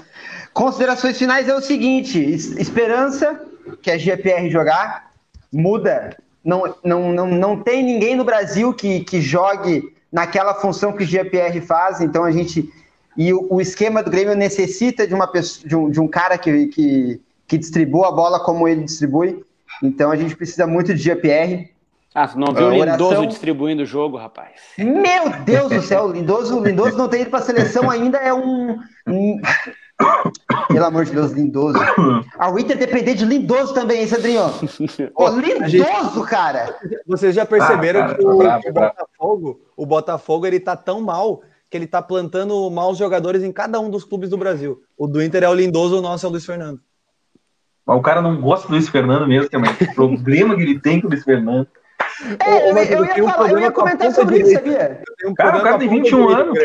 Considerações finais é o seguinte: esperança que a GPR jogar muda. Não, não, não, não tem ninguém no Brasil que, que jogue naquela função que o GPR faz, então a gente. E o, o esquema do Grêmio necessita de, uma pessoa, de, um, de um cara que, que, que distribua a bola como ele distribui. Então a gente precisa muito de GPR. Ah, não viu o Lindoso oração... distribuindo o jogo, rapaz? Meu Deus do céu, o Lindoso, Lindoso não tem ido para a seleção ainda, é um, um... Pelo amor de Deus, Lindoso. A Winter depender de Lindoso também, hein, Sandrinho? Ô, Lindoso, gente... cara! Vocês já perceberam ah, cara, que o, bravo, o Botafogo, o Botafogo, ele tá tão mal que ele tá plantando maus jogadores em cada um dos clubes do Brasil. O do Inter é o Lindoso, o nosso é o Luiz Fernando. Mas o cara não gosta do Luiz Fernando mesmo, que é o problema que ele tem com o Luiz Fernando. É, eu, eu, ia, falar, eu ia comentar sobre isso, sabia? Um cara, o cara tem 21 anos.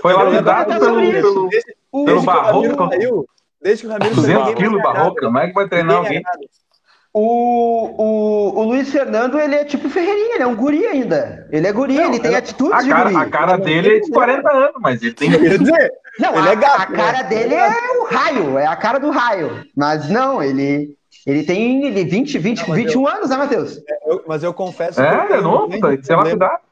Foi lapidado pelo, pelo, pelo, pelo Barroco. Desde que o Ramiro 200 quilos Barroco, como é que vai treinar alguém? O, o, o Luiz Fernando, ele é tipo Ferreirinha, ele é um guri ainda. Ele é guri, não, ele tem atitudes a cara, de guri. A cara dele é de 40 anos, mas ele tem... Quer dizer, não, ele a, é gato, a cara né? dele é o raio, é a cara do raio. Mas não, ele... Ele tem ele 20, 20, não, 21 eu, anos, né, Matheus? É, eu, mas eu confesso. É, é novo, tem que ser lapidado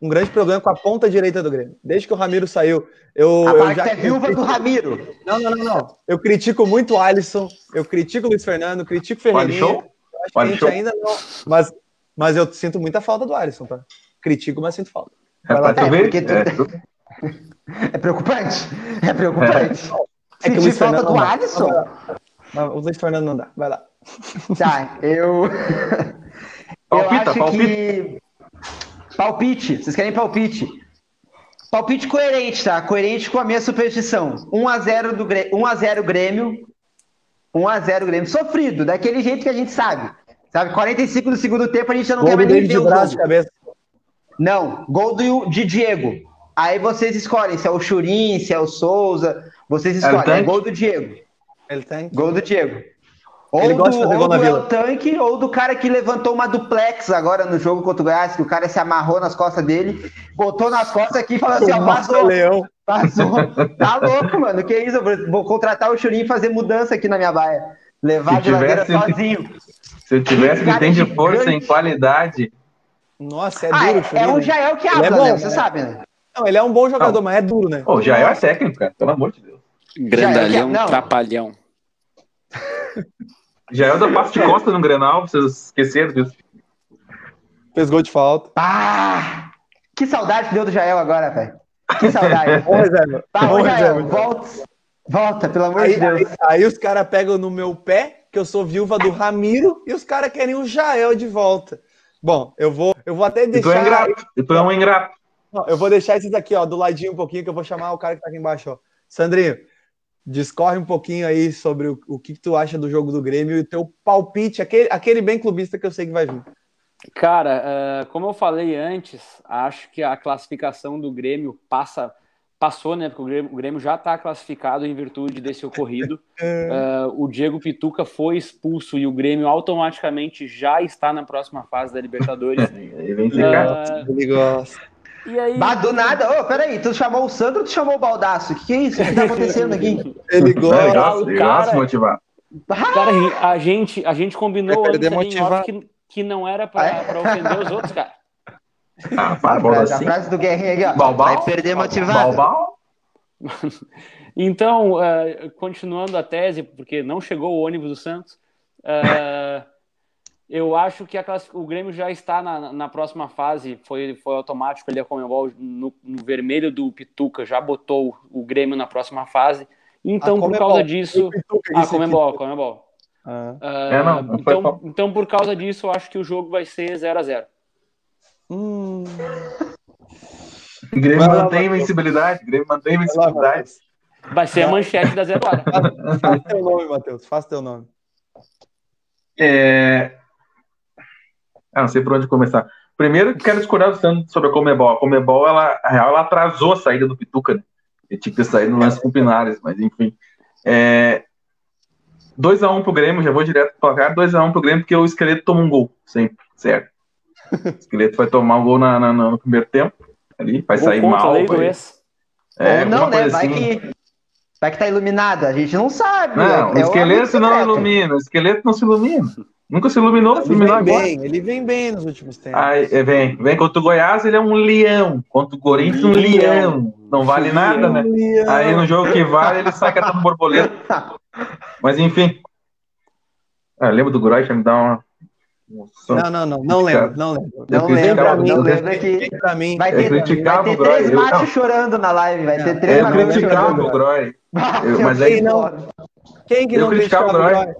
um grande problema com a ponta direita do Grêmio. Desde que o Ramiro saiu, eu. A eu já, é viúva do Ramiro. Não, não, não, não. Eu critico muito o Alisson, eu critico o Luiz Fernando, critico o Ferreirinha. Acho que a gente ainda não. Mas, mas eu sinto muita falta do Alisson, tá? Critico, mas sinto falta. É, lá, é, porque tu... é, é preocupante. É preocupante. É. Sentir falta do Alisson? o Luiz Fernando não dá. Vai lá. Tá, eu. Palpita, eu acho palpita. que Palpite. Vocês querem palpite? Palpite coerente, tá? Coerente com a minha superstição. 1x0 do Grêmio, 1x0 Grêmio. 1x0 Grêmio. Sofrido, daquele jeito que a gente sabe. Sabe? 45 do segundo tempo a gente já não gol quer mais nem ver o jogo. Cabeça. Não, gol do, de Diego. Aí vocês escolhem se é o Churin, se é o Souza. Vocês escolhem. É gol do Diego. Ele tem. Gol do Diego. Ou ele gosta do, de fazer gol na vila. tanque, ou do cara que levantou uma duplex agora no jogo contra o Goiás, que o cara se amarrou nas costas dele, botou nas costas aqui e falou assim: ó, vazou. Leão. Vazou. Tá louco, mano. Que isso? vou contratar o Churinho e fazer mudança aqui na minha baia. Levar se a geladeira tivesse, sozinho. Se eu tivesse que tem de força em qualidade. Nossa, é ah, duro. É, é o Jael que habla, é bom, né? Você sabe, né? Não, ele é um bom jogador, não. mas é duro, né? O Jael é técnico, cara. Pelo amor de Deus. Grandalhão, é... trapalhão. Já é da parte de costa no Grenal, vocês esqueceram disso. Fez gol de falta. Ah! Que saudade que deu do Jael agora, velho. Que saudade. Bom reserva. Tá, Bom Jael, volta, volta, pelo amor aí, de Deus. Aí, aí os caras pegam no meu pé, que eu sou viúva do Ramiro, e os caras querem o Jael de volta. Bom, eu vou, eu vou até deixar. Eu tô ingrato. Eu tô um ingrato. Não, eu vou deixar esses aqui, ó, do ladinho um pouquinho, que eu vou chamar o cara que tá aqui embaixo, ó. Sandrinho, discorre um pouquinho aí sobre o, o que, que, tu acha do jogo do Grêmio e o teu palpite, aquele, aquele bem clubista que eu sei que vai vir. Cara, uh, como eu falei antes, acho que a classificação do Grêmio passa passou, né? Porque o Grêmio, o Grêmio já está classificado em virtude desse ocorrido. uh, o Diego Pituca foi expulso e o Grêmio automaticamente já está na próxima fase da Libertadores. Ele uh, Ele gosta. E aí... Bah, do nada, ô, oh, peraí, tu chamou o Sandro ou tu chamou o Baldaço? O que, que é isso? O que tá acontecendo aqui? Ele gosta, gosta, ele gosta de motivar. Cara, a gente, a gente combinou antes que, que não era pra, ah, é? pra ofender os outros, cara. Ah, para, a, frase, a frase do Guerrinho aqui, ó. Balbal, vai perder motivado. Balbal. então, uh, continuando a tese, porque não chegou o ônibus do Santos, uh, eu acho que a o Grêmio já está na, na próxima fase, foi, foi automático ali a Comembol no, no, vermelho do Pituca, já botou o Grêmio na próxima fase. Então, por causa disso. A Comembol, a Comembol. Ah. Uh, é, não, não então, então, por causa disso, eu acho que o jogo vai ser 0 a 0 hum. O Grêmio mantém invencibilidade. Grêmio mantém invencibilidade. Vai ser a manchete da zero hora. Faz teu nome, Matheus. Faz teu nome. É, ah, não sei por onde começar. Primeiro, quero discordar sobre a Comebol. A Comebol, ela, a real, ela atrasou a saída do Pituca. Né? Ele tinha que ter saído no lance com o Pinares, mas enfim. É... 2x1 pro Grêmio, já vou direto pro placar. 2x1 pro Grêmio, porque o esqueleto toma um gol, sempre, certo? O esqueleto vai tomar um gol na, na- no primeiro tempo, ali, vai Gol sair mal. do vai- é, não, né? Vai assim. que, vai que tá iluminado, a gente não sabe. Não, é- o é esqueleto não ilumina, o esqueleto não se ilumina. Nunca se iluminou, se Ele iluminou vem agora. bem, ele vem bem nos últimos tempos. Aí, é, vem, vem contra o Goiás, ele é um leão. Contra o Corinthians, um leão. Não vale nada, né? Aí no jogo que vale, ele sai catando borboleta. Mas enfim. Ah, lembra do Groy? Me dá uma. Não, não, não, não lembro, não lembro. Eu Não criticava- lembra, mim, eu lembra que pra mim. vai Eu ter, criticava vai o ter três Groy, eu- machos chorando na live, vai ter três Eu machos criticava chorando. o Groy. Ah, eu- mas eu aí Quem que Eu não criticava criticava o o Groy. Groy?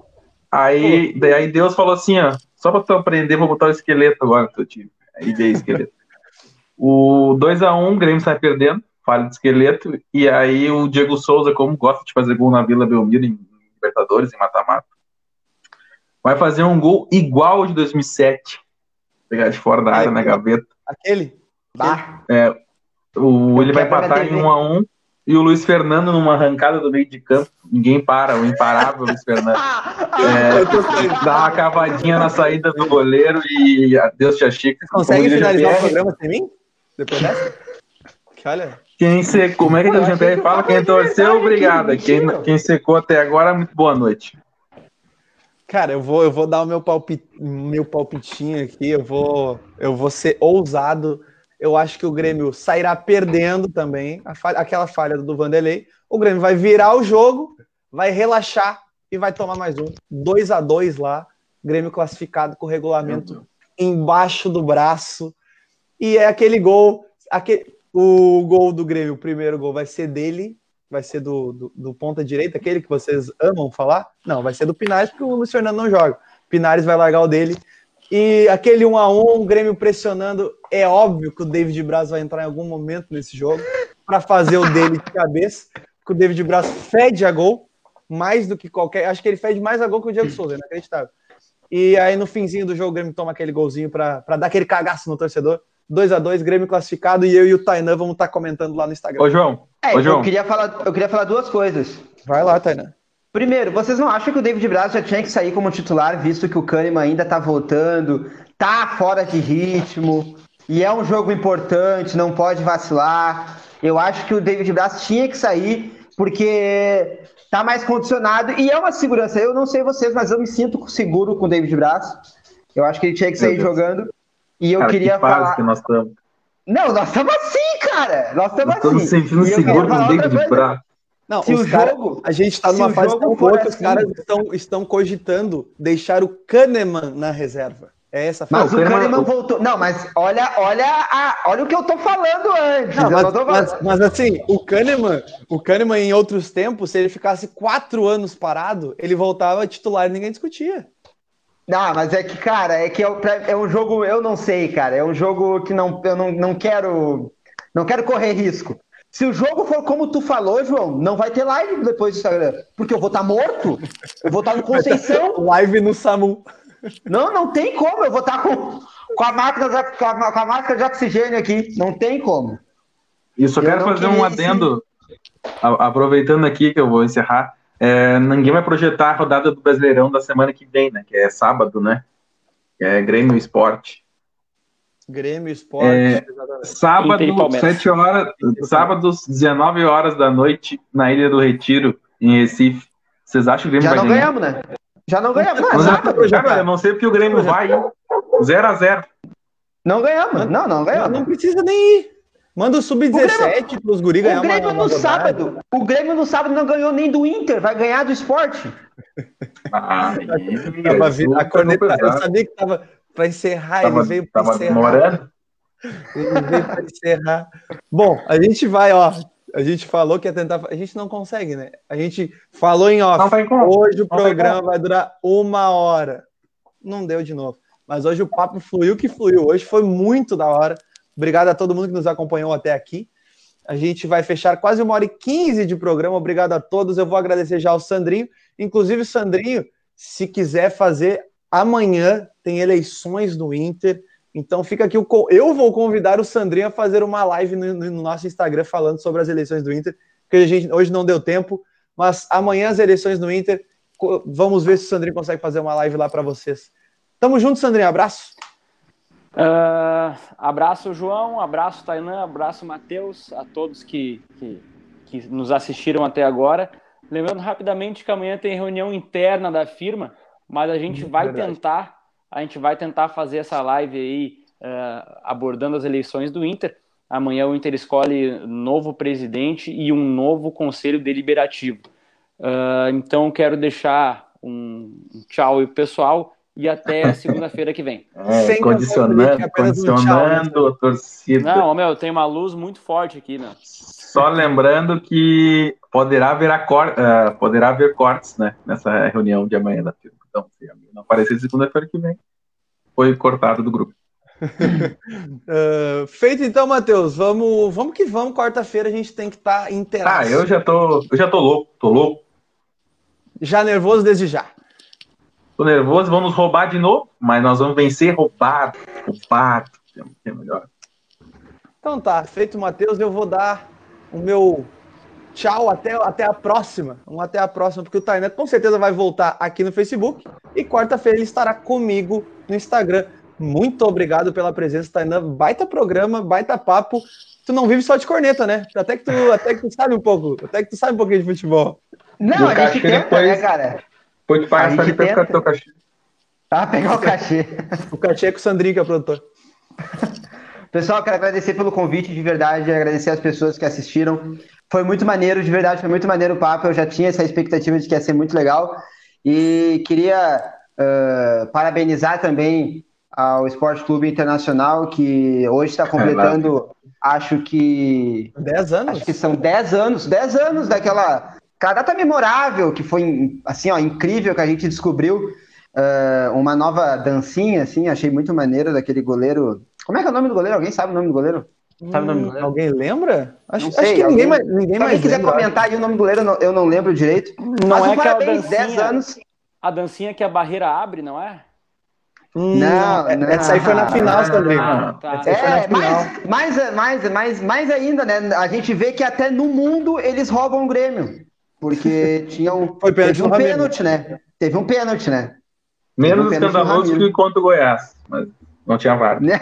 Aí, aí Deus falou assim, ó, só pra tu aprender, vou botar o esqueleto agora no teu time. Aí veio o esqueleto. O 2x1, o Grêmio sai perdendo, falha de esqueleto, e aí o Diego Souza, como gosta de fazer gol na Vila Belmiro em Libertadores, em mata-mata, vai fazer um gol igual ao de 2007. Pegar de fora da área, na gaveta. Aquele? Bah. O, ele vai minha empatar em TV. 1x1, e o Luiz Fernando numa arrancada do meio de campo, ninguém para, o imparável Luiz Fernando. É, dá uma cavadinha na saída do goleiro e adeus, Tia Chica. Consegue finalizar o programa sem mim? Depois dessa? Que olha. Quem secou, como é que o Jean-Pierre fala? Quem torceu, aqui, Quem, quem secou até agora, muito boa noite. Cara, eu vou, eu vou dar o meu, palpite, meu palpitinho aqui. Eu vou, eu vou ser ousado. Eu acho que o Grêmio sairá perdendo também. falha- aquela falha do Vanderlei. O Grêmio vai virar o jogo, vai relaxar e vai tomar mais um. 2 a 2 lá. Grêmio classificado com o regulamento embaixo do braço. E é aquele gol. Aquele, o gol do Grêmio, o primeiro gol vai ser dele, vai ser do, do, do ponta direita, aquele que vocês amam falar? Não, vai ser do Pinares, porque o Luiz Fernando não joga. Pinares vai largar o dele. E aquele 1 a 1 o Grêmio pressionando. É óbvio que o David Braz vai entrar em algum momento nesse jogo para fazer o dele de cabeça, porque o David Braz fede a gol mais do que qualquer. Acho que ele fede mais a gol que o Diego Souza, é inacreditável. E aí no finzinho do jogo o Grêmio toma aquele golzinho para dar aquele cagaço no torcedor. 2 a 2 Grêmio classificado e eu e o Tainan vamos estar comentando lá no Instagram. Ô, João. É, Ô, eu João. queria, falar, eu queria falar duas coisas. Vai lá, Tainan. Primeiro, vocês não acham que o David Braz já tinha que sair como titular, visto que o Kahneman ainda tá voltando, tá fora de ritmo, e é um jogo importante, não pode vacilar. Eu acho que o David Braz tinha que sair, porque tá mais condicionado, e é uma segurança. Eu não sei vocês, mas eu me sinto seguro com o David Braz. Eu acho que ele tinha que sair jogando. E eu Cara, queria que fase falar. que nós estamos. Não, nós estamos assim, cara! Nós estamos Nós estamos assim. sentindo E seguro com falar o outra David coisa. Braz. Não, Se os o cara- jogo- a gente tá se numa o fase jogo tão boa que os assim- caras estão, estão cogitando deixar o Kahneman na reserva. É essa a Mas fase. o o Kahneman- Kahneman voltou. Não, mas olha, olha, a, olha o que eu tô falando antes. Não, mas, tô mas- mas assim, o Kahneman, o Kahneman em outros tempos, se ele ficasse quatro anos parado, ele voltava titular e ninguém discutia. Não, mas é que, cara, é que é, é um jogo, eu não sei, cara. É um jogo que não, eu não, não quero. Não quero correr risco. Se o jogo for como tu falou, João, não vai ter live depois do Instagram. Porque eu vou estar morto. Eu vou estar no Conceição. Live no Samu. Não, não tem como. Eu vou estar com, com, a de, com, a, com a máscara de oxigênio aqui. Não tem como. E só quero fazer um adendo, aproveitando aqui que eu vou encerrar. É, ninguém vai projetar a rodada do Brasileirão da semana que vem, né? Que é sábado, né? Que é Grêmio Esporte. Grêmio, Esporte. É. Sábado, Inter e Palmeiras. 7 horas, sábados, 19 horas da noite, na Ilha do Retiro, em Recife. Vocês acham que o Grêmio Já vai não ganhar? ganhamos, né? Já não ganhamos. Não, é Mas, sábado. cara, eu não sei porque o Grêmio vai 0 a 0 Não ganhamos. Não, não Não, ganhamos. não precisa nem ir. Manda o Sub-17 pros guri ganhar O Grêmio uma, uma no rodada. sábado, o Grêmio no sábado não ganhou nem do Inter, vai ganhar do esporte. Ah, Tava vindo a isso, corneta. Eu sabia que tava pra encerrar, Tava, ele veio pra tava encerrar. Ele veio pra encerrar. Bom, a gente vai, ó. A gente falou que ia tentar. A gente não consegue, né? A gente falou em off. Hoje o Não programa vai durar uma hora. Não deu de novo. Mas hoje o papo fluiu que fluiu. Hoje foi muito da hora. Obrigado a todo mundo que nos acompanhou até aqui. A gente vai fechar quase uma hora e quinze de programa. Obrigado a todos. Eu vou agradecer já ao Sandrinho. Inclusive, Sandrinho, se quiser fazer amanhã, tem eleições no Inter. Então fica aqui o. Eu vou convidar o Sandrinho a fazer uma live no, no nosso Instagram falando sobre as eleições do Inter, porque a gente hoje não deu tempo, mas amanhã as eleições no Inter vamos ver se o Sandrinho consegue fazer uma live lá para vocês. Tamo junto, Sandrinho. Abraço. Uh, abraço, João. Abraço, Tainan. Abraço, Matheus. A todos que, que, que, nos assistiram até agora. Lembrando rapidamente que amanhã tem reunião interna da firma, mas a gente vai Verdade. tentar, a gente vai tentar fazer essa live aí uh, abordando as eleições do Inter. Amanhã o Inter escolhe novo presidente e um novo conselho deliberativo. Uh, então quero deixar um, tchau aí pessoal e até segunda-feira que vem. É, Sem condicionando, condicionando um a torcida. Não, meu, tem uma luz muito forte aqui, né? Só lembrando que poderá haver, cor, uh, poderá haver cortes né, nessa reunião de amanhã da firma. Então, se não aparecer segunda-feira que vem, foi cortado do grupo. uh, feito então, Matheus. Vamos, vamos que vamos. Quarta-feira a gente tem que estar tá inteiro. Ah, eu já tô, eu já tô louco, tô louco. Já nervoso desde já. Tô nervoso, vamos roubar de novo, mas nós vamos vencer roubado, roubado, é melhor. Então tá, feito, Matheus, eu vou dar o meu tchau até, até a próxima. Um até a próxima, porque o Tainan com certeza vai voltar aqui no Facebook e quarta-feira ele estará comigo no Instagram. Muito obrigado pela presença, Tainan. Baita programa, baita papo. Tu não vive só de corneta, né? Até que tu, até que tu sabe um pouco, até que tu sabe um pouquinho de futebol. Não, a gente tenta, depois, né, cara? Depois tu paga ali pra ficar teu cachê. Tá, pegar o cachê. o cachê é com o Sandrinho, que é produtor. Pessoal, quero agradecer pelo convite, de verdade, agradecer as pessoas que assistiram. Foi muito maneiro, de verdade, foi muito maneiro o papo. Eu já tinha essa expectativa de que ia ser muito legal. E queria uh, parabenizar também ao Esporte Clube Internacional, que hoje está completando, é acho que. 10 anos? Acho que são 10 anos, 10 anos daquela. Aquela data memorável, que foi assim, ó, incrível que a gente descobriu uh, uma nova dancinha, assim, achei muito maneiro daquele goleiro. Como é que é o nome do goleiro? Alguém sabe o nome do goleiro? Sabe o nome do hum, goleiro? Alguém lembra? Acho, sei, acho que alguém, ninguém, mais, ninguém mais. Se quiser lembra, comentar aí o nome do goleiro, eu não, eu não lembro direito. Não Mas é um parabéns, dancinha, 10 anos. A dancinha que a barreira abre, não é? Hum, não, não, essa aí foi na final também. Ah, tá. É, mais, mais, mais, mais, mais ainda, né? A gente vê que até no mundo eles roubam o Grêmio. Porque tinha um, foi teve um pênalti, né? Teve um pênalti, né? Menos um escandaloso que contra o Goiás, mas não tinha VAR. Né?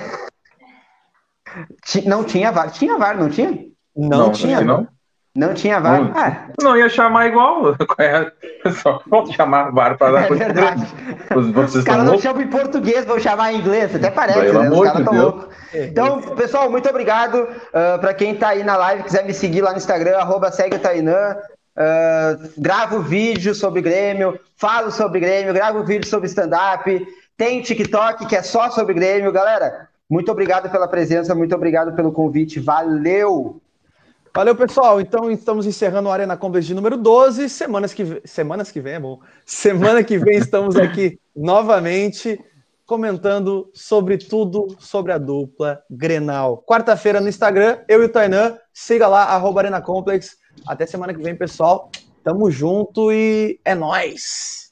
Não tinha VAR. Tinha VAR, não tinha? Não, não tinha. Não? Não tinha VAR. Não, ah. não ia chamar igual. Só posso chamar VAR para dar É verdade. Os, Os caras não chamam em português, vão chamar em inglês. Até parece, Pelo né? Os caras estão loucos. Então, pessoal, muito obrigado. Uh, ah, para quem está aí na live, quiser me seguir lá no Instagram, arroba segue o Tainã. Uh, gravo vídeo sobre Grêmio, falo sobre Grêmio, gravo vídeo sobre stand-up. Tem TikTok que é só sobre Grêmio. Galera, muito obrigado pela presença, muito obrigado pelo convite. Valeu! Valeu, pessoal. Então, estamos encerrando o Arena Complex de número 12. Semanas que, Semanas que vem é bom. Semana que vem estamos aqui novamente comentando sobre tudo sobre a dupla Grenal. Quarta-feira no Instagram, eu e o Tainan. Siga lá, arroba Arena Complex. Até semana que vem, pessoal. Tamo junto e é nóis!